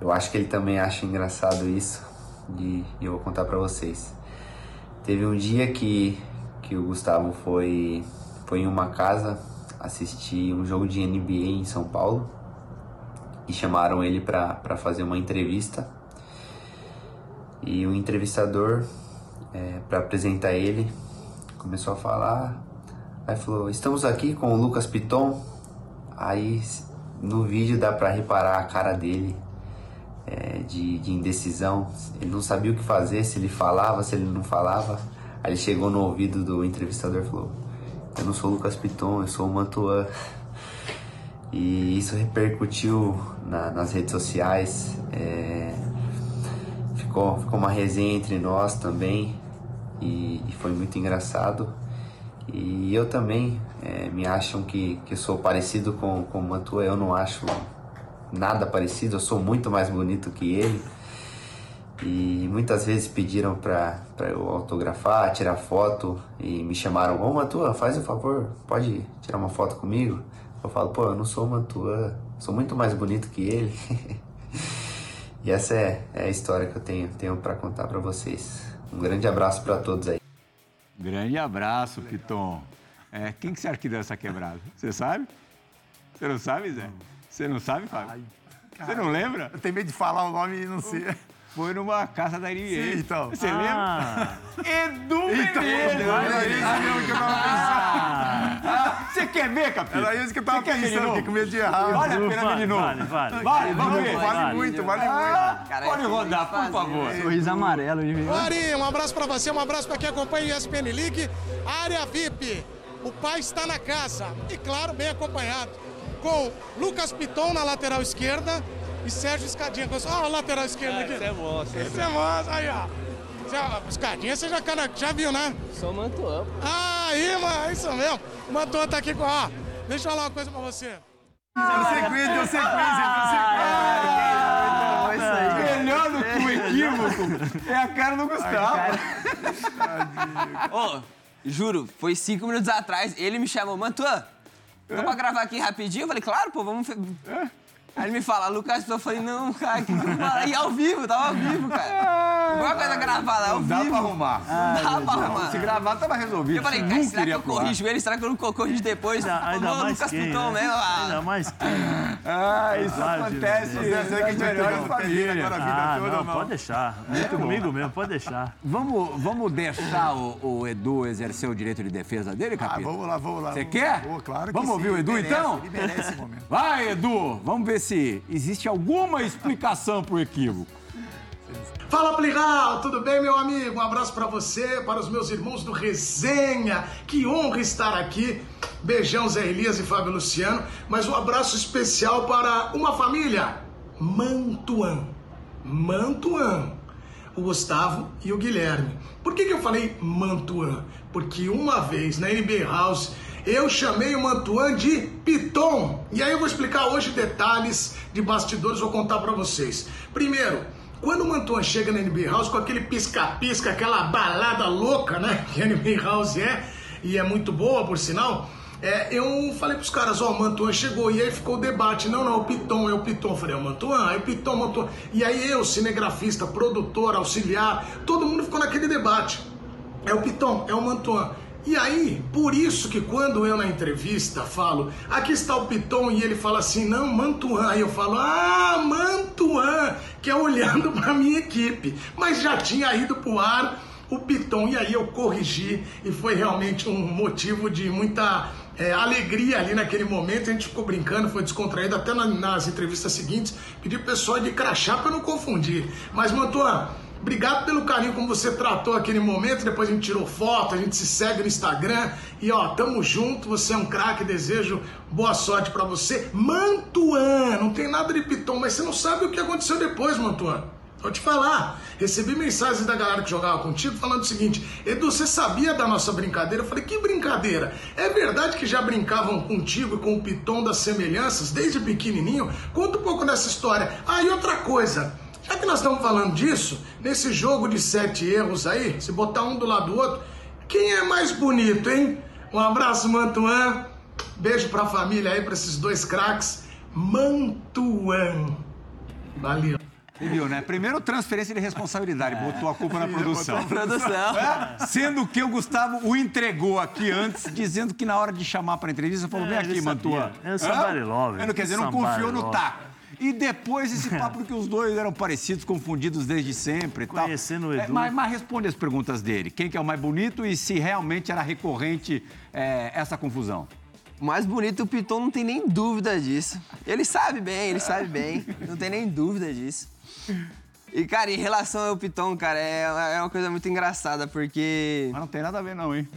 Eu acho que ele também acha engraçado isso. E, e eu vou contar para vocês. Teve um dia que, que o Gustavo foi, foi em uma casa assistir um jogo de NBA em São Paulo e chamaram ele para fazer uma entrevista. E o entrevistador é, para apresentar ele. Começou a falar, aí falou: Estamos aqui com o Lucas Piton. Aí no vídeo dá para reparar a cara dele é, de, de indecisão. Ele não sabia o que fazer, se ele falava, se ele não falava. Aí ele chegou no ouvido do entrevistador e falou: Eu não sou o Lucas Piton, eu sou o Mantuan. E isso repercutiu na, nas redes sociais. É, ficou, ficou uma resenha entre nós também. E, e foi muito engraçado. E eu também, é, me acham que, que sou parecido com, com o Mantua. Eu não acho nada parecido, eu sou muito mais bonito que ele. E muitas vezes pediram para eu autografar, tirar foto e me chamaram: Ô Mantua, faz o um favor, pode tirar uma foto comigo? Eu falo: pô, eu não sou o Mantua, sou muito mais bonito que ele. e essa é, é, a história que eu tenho, tenho para contar para vocês. Um grande abraço para todos aí. Grande abraço, Piton. É, quem que você acha que deu essa quebrada? Você sabe? Você não sabe, Zé? Você não sabe, Fábio? Você não lembra? Eu tenho medo de falar o nome e não sei. Foi numa casa da NBA. Sim, então. Você Ah. lembra? Edu Então, Menezes! era isso mesmo que eu tava pensando. Ah, Você quer ver, Capitão? Era isso que eu tava Você pensando, fiquei com medo de errar. Vale a pena ver de novo. Vale, vale. Vale, ver. Vale, Vale. muito, vale Ah, Cara, pode tem rodar, que por favor. Sorriso amarelo. Ari, um abraço pra você, um abraço pra quem acompanha o ESPN League. Área VIP, o pai está na casa e, claro, bem acompanhado. Com Lucas Piton na lateral esquerda e Sérgio Escadinha. Olha a lateral esquerda aqui. Esse é monstro. Esse é monstro, aí, ó. Você- Escadinha você já, cara- já viu, né? Sou Mantuan. Aí, mano, é isso mesmo. O Mantua tá aqui com, ó. Deixa eu falar uma coisa pra você. Deu sequência, deu sequência, deu sequência. Melhor do que o equívoco é a cara do Gustavo. Ô, juro, foi cinco minutos atrás, ele me chamou, Mantuan, dá pra gravar aqui rapidinho? Eu falei, claro, pô, vamos... fe- Aí ele me fala, Lucas, eu falei, não, cara, que que? E ao vivo, tava ao vivo, cara. Igual a coisa gravada, ao Não dá vivo. pra arrumar. Não dá pra arrumar. Se gravar, tava resolvido. Eu falei, cara, será que eu corrijo ele? Será que eu não corrijo depois? Ainda, ainda Ô, mais Lucas Piton né? mesmo. ah. Ainda mais. Ah, isso Vai, acontece Júlio. Será que a nas gente vai melhores pegar o pé dele famílias. agora a vida Ah, toda não, não? pode deixar. Muito comigo mesmo, pode deixar. Vamos, vamos deixar o, o Edu exercer o direito de defesa dele, Ah, Capita? vamos lá, vamos lá. Você vamos- quer? Vou, claro que Vamos sim, ouvir o Edu, então? Ele merece esse momento. Vai, Edu, vamos ver se existe alguma explicação pro equívoco. Fala Pligal, tudo bem meu amigo? Um abraço pra você, para os meus irmãos do Resenha. Que honra estar aqui. Beijão Zé Elias e Fábio Luciano, mas um abraço especial para uma família, Mantuan. Mantuan. O Gustavo e o Guilherme. Por que, que eu falei Mantuan? Porque uma vez na NBA House eu chamei o Mantuan de Piton. E aí eu vou explicar hoje detalhes de bastidores, vou contar pra vocês. Primeiro, quando o Mantuan chega na NBA House com aquele pisca-pisca, aquela balada louca, né? Que a NBA House é, e é muito boa, por sinal. É, eu falei pros caras, ó, o Mantuan chegou, e aí ficou o debate, não, não, o Piton, é o Piton. Eu falei, é o Mantuan, é o Piton, o Mantuan. E aí eu, cinegrafista, produtor, auxiliar, todo mundo ficou naquele debate. É o Piton, é o Mantuan. E aí, por isso que quando eu na entrevista falo, aqui está o Piton, e ele fala assim, não, Mantuan, eu falo, ah, Mantuan, que é olhando para minha equipe. Mas já tinha ido pro ar o Piton, e aí eu corrigi, e foi realmente um motivo de muita é, alegria ali naquele momento. A gente ficou brincando, foi descontraído, até na- nas entrevistas seguintes, pedi pro pessoal de crachá para não confundir. Mas, Mantuan, Obrigado pelo carinho como você tratou aquele momento. Depois a gente tirou foto, a gente se segue no Instagram. E ó, tamo junto. Você é um craque. Desejo boa sorte pra você. Mantuan, não tem nada de piton, mas você não sabe o que aconteceu depois, Mantuan. Vou te falar, recebi mensagens da galera que jogava contigo falando o seguinte: Edu, você sabia da nossa brincadeira? Eu falei: que brincadeira? É verdade que já brincavam contigo e com o Piton das semelhanças desde pequenininho? Conta um pouco dessa história. Ah, e outra coisa. Já que nós estamos falando disso, nesse jogo de sete erros aí, se botar um do lado do outro, quem é mais bonito, hein? Um abraço, Mantuan. Beijo pra família aí, pra esses dois craques. Mantuan. Valeu. Você viu, né? Primeiro, transferência de responsabilidade. Botou a culpa na produção. Produção. Sendo que o Gustavo o entregou aqui antes, dizendo que na hora de chamar para entrevista, falou: É, vem ele aqui. Mantua. É o somebody lover. Quer dizer, não confiou no taco. E depois esse papo que os dois eram parecidos, confundidos desde sempre e tal. Conhecendo o É, Edu. mas, mas responde as perguntas dele. Quem que é o mais bonito e se realmente era recorrente é, essa confusão? O mais bonito, o Piton não tem nem dúvida disso. Ele sabe bem, ele sabe bem. Não tem nem dúvida disso. E, cara, em relação ao Piton, cara, é, é uma coisa muito engraçada, porque. Mas não tem nada a ver não, hein?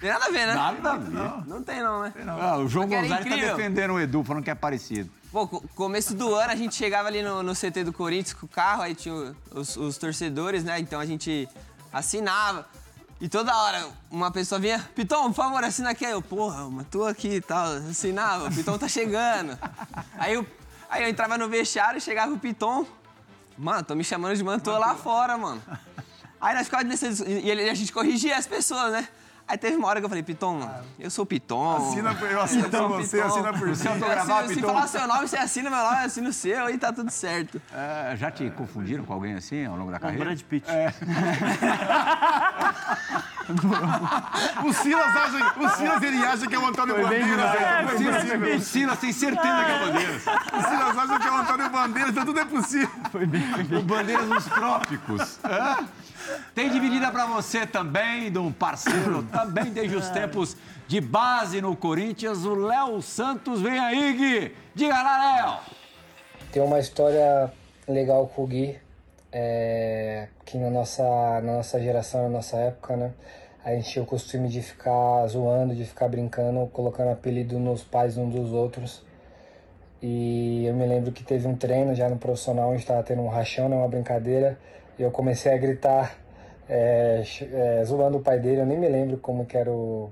Tem nada a ver, né? Nada a ver. Não tem, não, né? Ah, o João Gonzalez tá defendendo o Edu, falando que é parecido. Pô, co- começo do ano a gente chegava ali no, no CT do Corinthians com o carro, aí tinha os, os torcedores, né? Então a gente assinava. E toda hora uma pessoa vinha, Piton, por favor, assina aqui. Aí eu, porra, mas tô aqui e tal, assinava, o Piton tá chegando. Aí eu, aí eu entrava no vestiário, chegava o Piton, mano, tô me chamando de mantua lá fora, mano. Aí nós ficávamos nesse, e ele- a gente corrigia as pessoas, né? Aí teve uma hora que eu falei, Piton, eu sou o Piton. Assina por- eu assino por o você, Piton. assina por você. assino- Se Piton? falar seu nome, você assina meu nome, eu assino o seu e tá tudo certo. É, já te confundiram com alguém assim ao longo da Com o carreira? Brad Pitt. O Silas acha, o Silas ele acha que é o Antônio Bandeiras. é é possível. O Silas tem certeza que é Bandeiras. O Silas acha que é o Antônio Bandeiras, então tudo é possível. O Bandeiras nos Trópicos. Hã? Tem dividida pra você também, de um parceiro também desde os tempos de base no Corinthians, o Léo Santos. Vem aí, Gui. Diga lá, Léo. Tem uma história legal com o Gui, é, que na nossa, na nossa geração, na nossa época, né? A gente tinha o costume de ficar zoando, de ficar brincando, colocando apelido nos pais uns dos outros. E eu me lembro que teve um treino já no profissional, onde estava tendo um rachão, né, uma brincadeira, e eu comecei a gritar, é, é, zoando o pai dele, eu nem me lembro como que era o,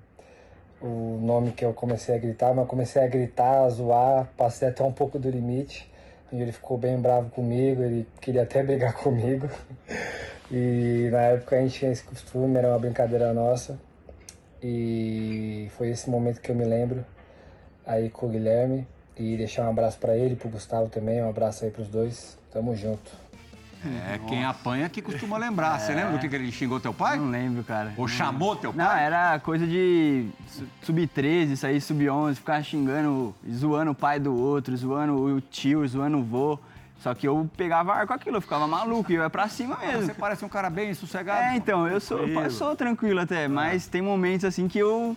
o nome que eu comecei a gritar, mas comecei a gritar, a zoar, passei até um pouco do limite. E ele ficou bem bravo comigo, ele queria até brigar comigo. E na época a gente tinha esse costume, era uma brincadeira nossa. E foi esse momento que eu me lembro aí com o Guilherme. E deixar um abraço pra ele, pro Gustavo também, um abraço aí pros dois. Tamo junto. É, quem apanha que costuma lembrar. Você lembra do que, que ele xingou teu pai? Não lembro, cara. Ou chamou teu Não, pai? era coisa de su- sub-13, sair sub-11, ficar xingando, zoando o pai do outro, zoando o tio, zoando o vô. Só que eu pegava ar com aquilo, eu ficava maluco e eu ia pra cima mesmo. Você parece um cara bem sossegado. É, então, eu sou, eu sou tranquilo até, mas tem momentos assim que eu,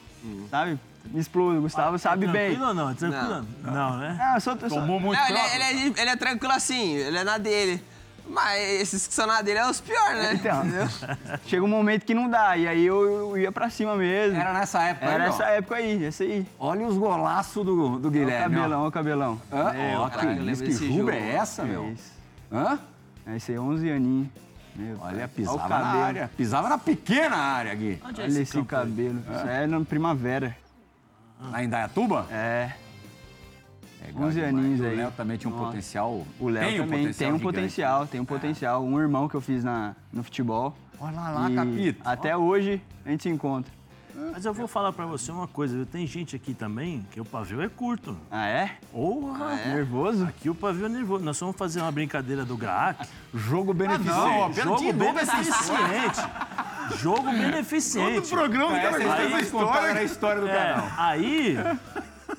sabe, me explodo. O Gustavo sabe bem. Tranquilo ou não? Tranquilo? Não, né? Ah, eu sou, eu sou- Tomou muito Não, ele, é, ele, é, ele é tranquilo assim, ele é na dele. Mas esses que são na dele é os piores, né? Então, chega um momento que não dá, e aí eu, eu ia pra cima mesmo. Era nessa época Era aí, ó. nessa época aí, esse aí. Olha os golaços do, do Olha o Guilherme. ó. cabelão, olha o cabelão. Hã? Meu, Ó, cara, que que é essa, meu? É isso. Hã? É isso aí, 11 aninhos. Meu, Olha, cara. pisava o na cabelo. área. Pisava na pequena área, Gui. Onde é Olha esse esse campo aí? cabelo. Isso é na primavera. Lá em Dayatuba? É. Legal 11 demais. aninhos O aí. Léo também tinha um Nossa. potencial. O Léo tem um também tem um gigante. potencial, tem um potencial. Um irmão que eu fiz na, no futebol. Olha lá, E Capito. Até hoje a gente se encontra. Mas eu vou falar pra você uma coisa. Tem gente aqui também que o pavio é curto. Ah, é? Porra! Nervoso? Aqui o pavio é nervoso. Nós vamos fazer uma brincadeira do Graak. Jogo beneficente. não, ó, Pelo Jogo beneficente. Jogo beneficente. Todo programa cara, aí contar história. a história do É, canal. aí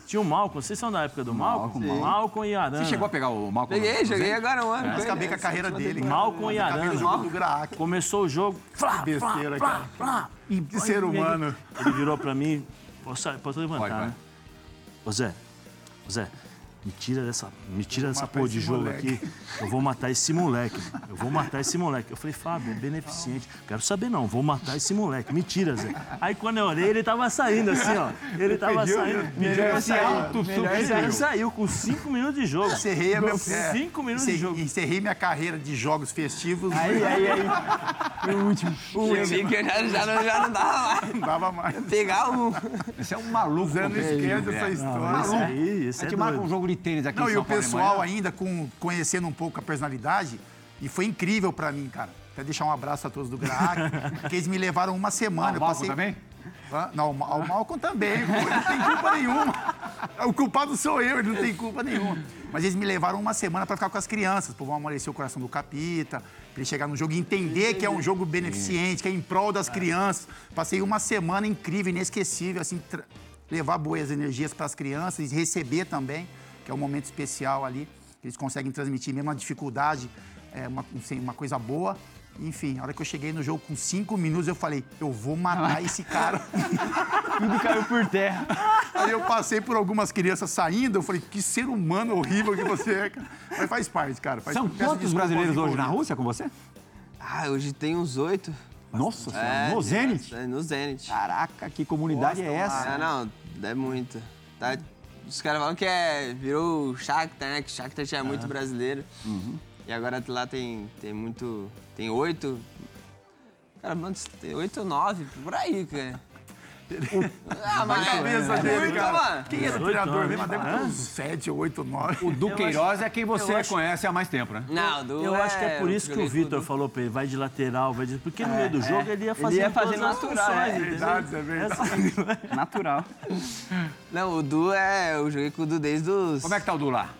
tinha o Malcolm. Vocês são da época do Malcolm? Malcolm, Malcolm e Arana. Você chegou a pegar o Malcolm? Peguei, joguei agora um ano. Mas acabei com a carreira dele. Malcolm e Arana. jogo do Graak. Começou o jogo. Flá, besteira, flá, cara. flá, flá. E Que ser humano. Ele virou pra mim. Posso, posso levantar, Pode, vai. né? Ô Zé, ô Zé, me tira dessa, me tira dessa porra de jogo moleque. aqui. Eu vou matar esse moleque. Eu vou matar esse moleque. Eu falei, Fábio, é beneficente. Quero saber não, vou matar esse moleque. Me tira, Zé. Aí quando eu olhei, ele tava saindo assim, ó. Ele tava saindo. Melhor Pediu se pra sair. autossuficiente. Ele saiu com cinco minutos de jogo. Encerrei, a meu, é, Cinco minutos de jogo. encerrei minha carreira de jogos festivos. Aí, aí, aí. O último. Cheguei que eu já, já, não, já não dava mais. Não dava mais. Pegar um. Esse é um maluco. Usando esquerda essa é. história. Esse aí, A esse é gente marca um jogo de tênis aqui Não, em e São o Paulo de pessoal ainda com, conhecendo um pouco a personalidade, e foi incrível pra mim, cara. Até deixar um abraço a todos do Graak, porque eles me levaram uma semana. O eu Malcolm passei... também? Não, o o Malcolm também. Ele não tem culpa nenhuma. O culpado sou eu, ele não tem culpa nenhuma. Mas eles me levaram uma semana pra ficar com as crianças, para amolecer o coração do Capita, pra ele chegar no jogo e entender que é um jogo beneficente, que é em prol das crianças. Passei uma semana incrível, inesquecível, assim, levar boas energias para as crianças e receber também. Que é um momento especial ali, que eles conseguem transmitir mesmo a dificuldade, é uma, assim, uma coisa boa. Enfim, na hora que eu cheguei no jogo com cinco minutos, eu falei, eu vou matar esse cara. Tudo caiu por terra. Aí eu passei por algumas crianças saindo, eu falei, que ser humano horrível que você é, cara. Mas faz parte, cara. Faz, São quantos brasileiros hoje na. Rússia com você? Ah, hoje tem uns oito. Nossa senhora, É, no Zenit? é, No Zenit. Caraca, que comunidade é essa? Ah, não, é muito. Tá, os caras falam que é, virou o Shakhtar, né? Que o Shakhtar tinha muito brasileiro. E agora lá tem, tem muito... Tem oito... Cara, mano, tem oito ou nove, por aí, cara. Ah, mas A cabeça é, dele, cara. mano. Quem era o Oito treinador mesmo? Deve ter uns sete, oito, nove. O Duqueiroz é quem você acho- conhece há mais tempo, né? Não, do Eu acho que é por isso que o Vitor falou pra ele, vai de lateral, vai de... Porque no meio do jogo ele ia fazer ia fazer natural, é verdade, é verdade. Natural. Não, o Du é... Eu joguei com o Du desde os... Como é que tá o Du lá?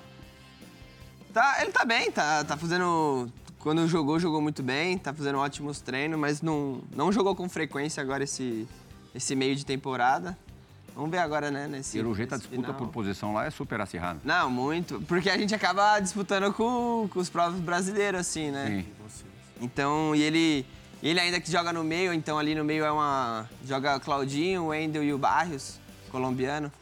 Tá, ele tá bem, tá, tá fazendo. Quando jogou, jogou muito bem, tá fazendo ótimos treinos, mas não, não jogou com frequência agora esse, esse meio de temporada. Vamos ver agora, né? Nesse, Pelo jeito, a disputa final. por posição lá é super acirrada. Não, muito. Porque a gente acaba disputando com, com os próprios brasileiros, assim, né? Sim. Então, e ele, ele ainda que joga no meio, então ali no meio é uma. Joga o Claudinho, o Wendel e o Barrios, colombiano.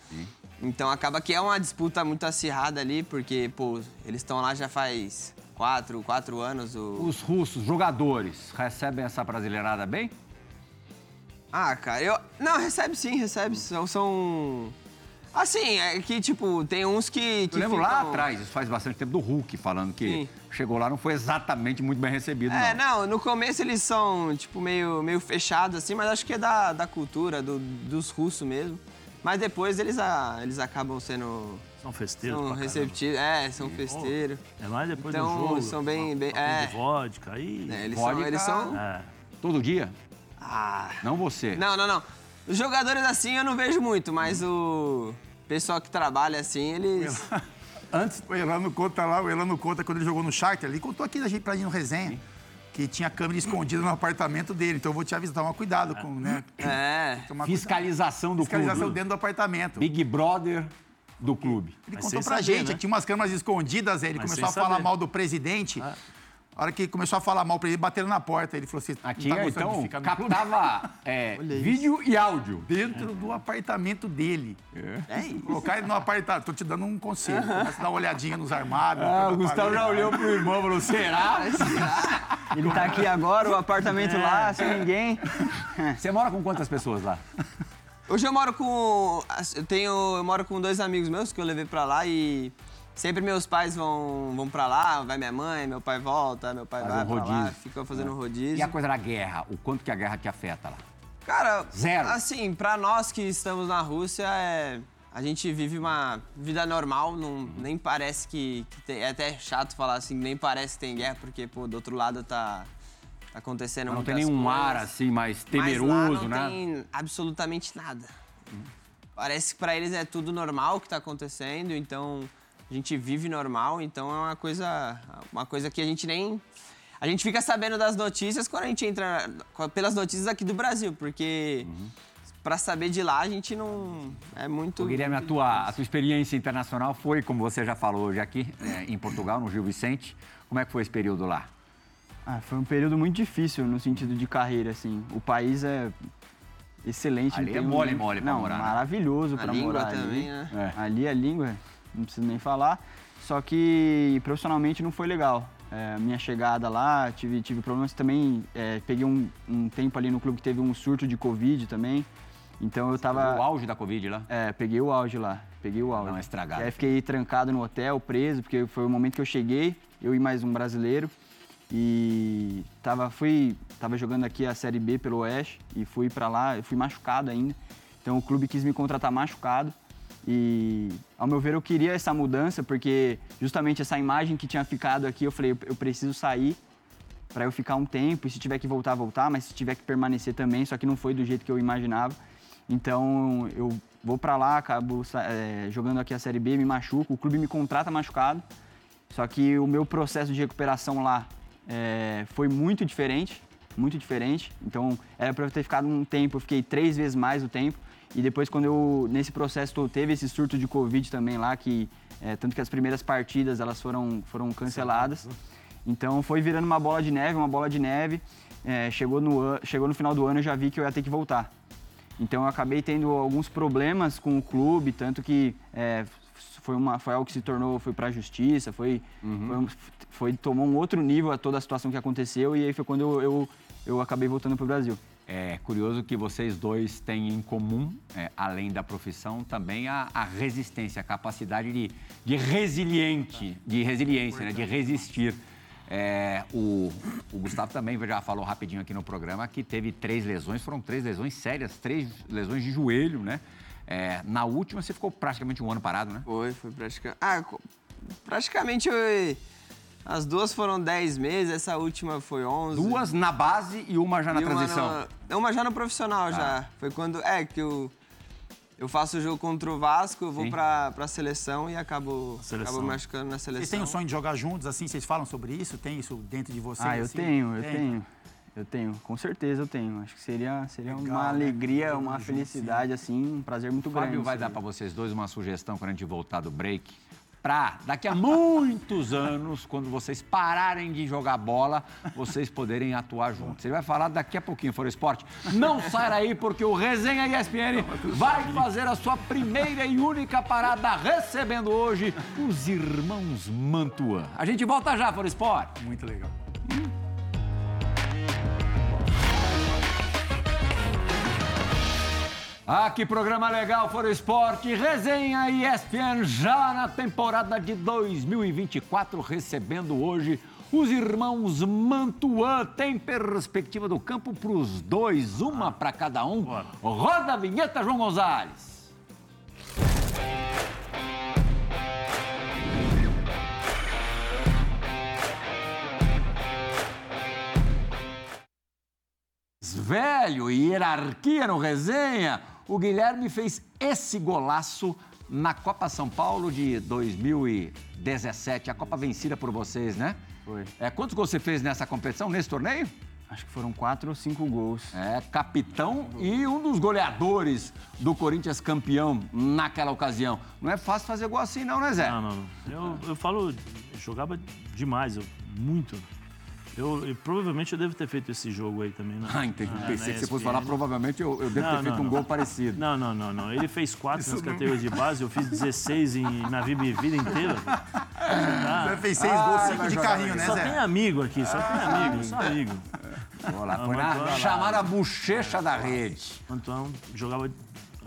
Então acaba que é uma disputa muito acirrada ali, porque, pô, eles estão lá já faz quatro, quatro anos. O... Os russos, jogadores, recebem essa brasileirada bem? Ah, cara, eu. Não, recebe sim, recebe. São. são... Assim, é que, tipo, tem uns que. que Eu lembro lá ficam- atrás, isso faz bastante tempo, do Hulk falando que Sim. chegou lá não foi exatamente muito bem recebido, É, não. não, no começo eles são, tipo, meio, meio fechados, assim, mas acho que é da, da cultura, do- dos russos mesmo. Mas depois eles, a, eles acabam sendo. São festeiros São receptivos. É, são festeiros. É mais depois Então, do jogo. são bem- uma- bem- é. de vodka, aí... É, eles, Vodka- são, eles são. É. Todo dia? Ah. Não você. Não, não, não. Os jogadores assim eu não vejo muito, mas o pessoal que trabalha assim, eles. Antes, o Elano conta lá, o Elano conta quando ele jogou no Charter, ele contou aqui da gente pra gente no resenha. Que tinha câmera escondida no apartamento dele. Então eu vou te avisar, tomar cuidado com, né? É. Fiscalização do Fiscalização clube. dentro do apartamento. Big Brother do clube. Ele Mas contou pra saber, gente, né? que tinha umas câmeras escondidas, aí ele Mas começou a falar saber. mal do presidente. A hora que começou a falar mal pra ele, bateram na porta. Ele falou assim: Aqui, tá de então, ficar no clube?" captava é, vídeo e áudio. Dentro do apartamento dele. É isso. Colocar ele no apartamento. Tô te dando um conselho. Começa a dar uma olhadinha nos armários. Ah, o Gustavo já olhou pro irmão e falou, será? Ele tá aqui agora, o apartamento lá, sem ninguém. Você mora com quantas pessoas lá? Hoje eu moro com. Eu tenho. Eu moro com dois amigos meus que eu levei pra lá e sempre meus pais vão, vão pra lá, vai minha mãe, meu pai volta, meu pai Faz vai um pra lá, fica fazendo rodízio. E a coisa da guerra? O quanto que a guerra te afeta lá? Cara, Zero. assim, pra nós que estamos na Rússia, é, a gente vive uma vida normal, não, nem parece que, que tem, é até chato falar assim, nem parece que tem guerra, porque, pô, do outro lado tá, tá acontecendo Mas não tem muitas nenhum coisas. ar assim mais Mas lá temeroso, não né? tem absolutamente nada. Parece que pra eles é tudo normal que tá acontecendo, então a gente vive normal, então é uma coisa, uma coisa que a gente nem a gente fica sabendo das notícias quando a gente entra pelas notícias aqui do Brasil, porque pra saber de lá a gente não é muito Ô, Guilherme, a tua, a tua experiência internacional foi, como você já falou hoje aqui, é, em Portugal, no Gil Vicente. Como é que foi esse período lá? Ah, foi um período muito difícil no sentido de carreira, assim. O país é excelente. Ali não é mole, um- mole pra Não, morar, né? maravilhoso A pra língua morar também, ali. né? É. Ali a língua, não preciso nem falar. Só que profissionalmente não foi legal. É, minha chegada lá, tive, tive problemas também. é, peguei um, um tempo ali no clube que teve um surto de Covid também. Então eu tava. O auge da Covid lá? É, peguei o auge lá. Peguei o auge. Dá uma estragada. E aí fiquei trancado no hotel, preso, porque foi o momento que eu cheguei, eu e mais um brasileiro. E tava, fui, tava jogando aqui a Série B pelo Oeste e fui pra lá, eu fui machucado ainda. Então o clube quis me contratar machucado. E, ao meu ver, eu queria essa mudança, porque justamente essa imagem que tinha ficado aqui, eu falei, eu- preciso sair para eu ficar um tempo, e se tiver que voltar, voltar, mas se tiver que permanecer também, só que não foi do jeito que eu imaginava. Então eu vou para lá, acabo eh, jogando aqui a Série B, me machuco, o clube me contrata machucado, só que o meu processo de recuperação lá eh, foi muito diferente, muito diferente. Então era para eu ter ficado um tempo, eu fiquei três vezes mais o tempo. E depois, quando eu, nesse processo, teve esse surto de Covid também lá, que é, tanto que as primeiras partidas elas foram, foram canceladas. Então foi virando uma bola de neve, uma bola de neve. É, chegou, no, chegou no final do ano eu já vi que eu ia ter que voltar. Então eu acabei tendo alguns problemas com o clube, tanto que é, foi, uma, foi algo que se tornou, foi para a justiça, foi, foi, foi, tomou um outro nível a toda a situação que aconteceu e aí foi quando eu, eu, eu acabei voltando para o Brasil. É curioso que vocês dois têm em comum, é, além da profissão, também a, a resistência, a capacidade de, de resiliente, de resiliência, né, de resistir. É, o, o Gustavo também já falou rapidinho aqui no programa que teve três lesões, foram três lesões sérias, três lesões de joelho, né? É, na última você ficou praticamente um ano parado, né? Foi, foi praticamente. Ah, praticamente eu- as duas foram 10 meses, essa última foi 11. Duas na base e uma já na e uma transição. no- uma já no profissional já. Foi quando. É, que eu. Eu faço o jogo contra o Vasco, eu vou Sim. pra, pra seleção e acabo, Seleção. acabo machucando na seleção. Vocês têm o sonho de jogar juntos, assim? Vocês falam sobre isso? Tem isso dentro de vocês? Ah, eu assim? tenho, eu Tem? tenho. Eu tenho, com certeza eu tenho. Acho que seria, seria Legal, uma né? alegria, uma felicidade, assim, um prazer muito O grande. Fábio vai dar para vocês dois uma sugestão quando a gente voltar do break. Pra daqui a muitos anos, quando vocês pararem de jogar bola, vocês poderem atuar juntos. Ele vai falar daqui a pouquinho, For Esporte. Não saia daí, porque o Resenha ESPN vai fazer a sua primeira e única parada, recebendo hoje os irmãos Mantua. A gente volta já, For Esporte. Muito legal. Ah, que programa legal for o esporte. Resenha ESPN já na temporada de 2024, recebendo hoje os irmãos Mantuan. Tem perspectiva do campo para os dois, uma para cada um. Roda a vinheta, João Gonzalez. velho e hierarquia no resenha, o Guilherme fez esse golaço na Copa São Paulo de 2017, a Copa vencida por vocês, né? Foi. É, quantos gols você fez nessa competição, nesse torneio? Acho que foram quatro ou cinco gols. É, capitão e um dos goleadores do Corinthians campeão naquela ocasião. Não é fácil fazer gol assim não, né, Zé? Não, não, não. Eu, eu falo, eu jogava demais, eu, muito. Eu, eu- provavelmente eu devo ter feito esse jogo aí também. né? Ah, entendi. Na- Pensei na que você fosse falar, provavelmente eu, eu devo Não, ter feito não, um não. gol parecido. Não, não, não, não. Ele fez quatro nas categorias de base, eu fiz 16 em, na vida, vida inteira. Você fez seis Ah, gols, cinco de carrinho, né, Só tem Zé? amigo aqui, só tem amigo, só amigo. Vou lá, Ah, foi na lá. chamada bochecha da rede. Então, jogava.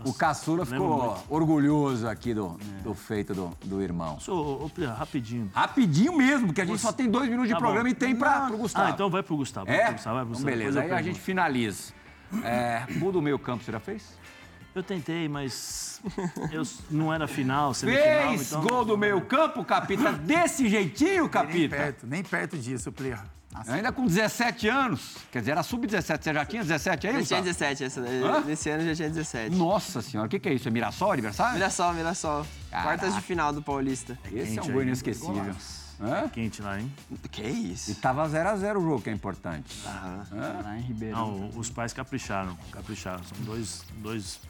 O caçula ficou muito. orgulhoso aqui do, do feito do, do irmão. Sou, ô, rapidinho. Rapidinho mesmo, porque a gente só tem dois minutos de Tá programa bom. e tem pra, pro Gustavo. Ah, então vai pro Gustavo. vai É? pro Gustavo, vai pro Então, Gustavo. beleza, aí a gente finaliza. É, gol do meio campo você já fez? Eu tentei, mas eu não era final, semifinal, Fez então... gol do meio campo, Capita, desse jeitinho, Nem Capita? perto, nem perto disso, player. Nossa, Ainda com 17 anos. Quer dizer, era sub-17. Você já tinha 17 aí, Já tinha Gustavo? 17, essa, Hã? nesse ano já tinha 17. Nossa senhora, o que, que é isso? É Mirassol, aniversário? Mirassol, Mirassol. Caraca. Quartas de final do Paulista. Esse é um gol inesquecível. Hã? Quente lá, hein? Que isso? E tava 0x0 o jogo, que é importante. Lá em Ribeirão. Não, os pais capricharam, capricharam. São dois, dois...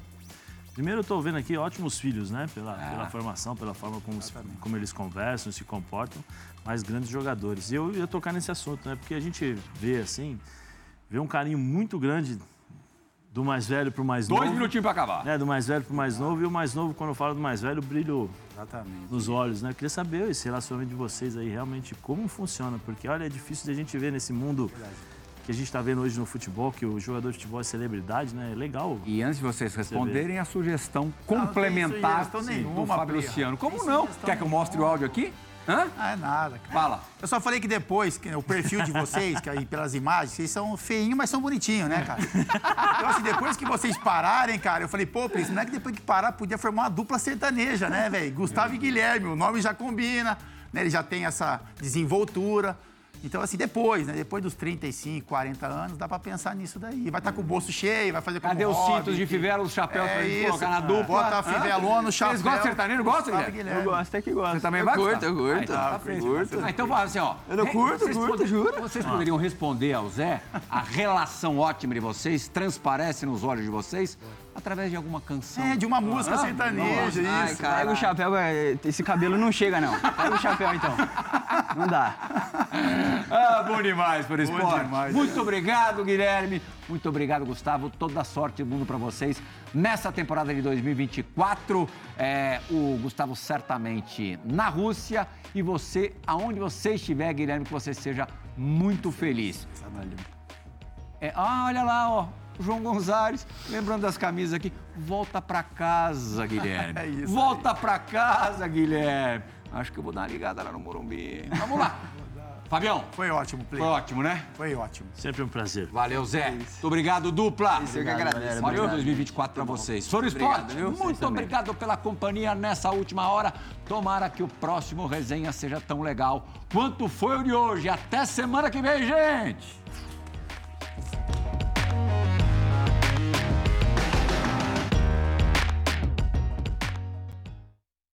Primeiro eu tô vendo aqui ótimos filhos, né? Pela, Ah. pela formação, pela forma como, se- como eles conversam, se comportam, mas grandes jogadores. E eu ia tocar nesse assunto, né? Porque a gente vê, assim, vê um carinho muito grande do mais velho pro mais Dois novo. minutinhos pra acabar. né, do mais velho pro mais novo, e o mais novo, quando eu falo do mais velho, brilho exatamente. nos olhos, né? Eu queria saber esse relacionamento de vocês aí, realmente, como funciona, porque, olha, é difícil de a gente ver nesse mundo que a gente está vendo hoje no futebol, que o jogador de futebol é celebridade, né? É legal. E antes de vocês responderem, a sugestão Não, não tem complementar sugestão nenhuma, do Fábio. Luciano. Como não? Quer que eu mostre o áudio aqui? Hã? Ah, é nada, cara. Fala. Eu só falei que depois, que o perfil de vocês, que aí pelas imagens, vocês são feinhos, mas são bonitinhos, né, cara? Então, assim, depois que vocês pararem, cara, eu falei, pô, Pris, não é que depois que parar podia formar uma dupla sertaneja, né, velho? Gustavo e Guilherme, o nome já combina, né? Ele já tem essa desenvoltura. Então, assim, depois, né? Depois dos 35, 40 anos, dá pra pensar nisso daí. Vai estar com o bolso cheio, vai fazer como Cadê os cintos de fivela, os chapéus É pra gente isso. colocar na dupla? Bota a fivelona no chapéu. Vocês gostam de sertanejo? E Guilherme? Guilherme. Eu gosto, até que gosto. Você também Eu vai, curto, eu curto. Ah, então tá feito. curto. Ah, então fala assim, ó. Eu não curto, vocês curto, podem- juro. Vocês poderiam responder ao Zé, a relação ótima de vocês transparece nos olhos de vocês. Através de alguma canção. É, de uma música Ah, sertaneja, Ai, isso. cara. Pega o chapéu, é, esse cabelo não chega, não. Pega o chapéu, então. Não dá. Ah, bom demais por esporte. demais. Muito obrigado, Guilherme. Muito obrigado, Gustavo. Toda a sorte do mundo para vocês nessa temporada de 2024. É, o Gustavo certamente na Rússia e você, aonde você estiver, Guilherme, que você seja muito feliz. É, ah, olha lá, ó. João Gonzalez, lembrando das camisas aqui. Volta pra casa, Guilherme. É isso Volta pra casa, Guilherme. Acho que eu vou dar uma ligada lá no Morumbi. Vamos lá. Fabião, Foi ótimo, Play. foi ótimo, né? Foi ótimo. Sempre um prazer. Valeu, Zé. Muito obrigado, dupla. eu que agradeço. Valeu 2024 pra vocês. Foro Esporte, viu? muito obrigado pela companhia nessa última hora. Tomara que o próximo resenha seja tão legal quanto foi o de hoje. Até semana que vem, gente!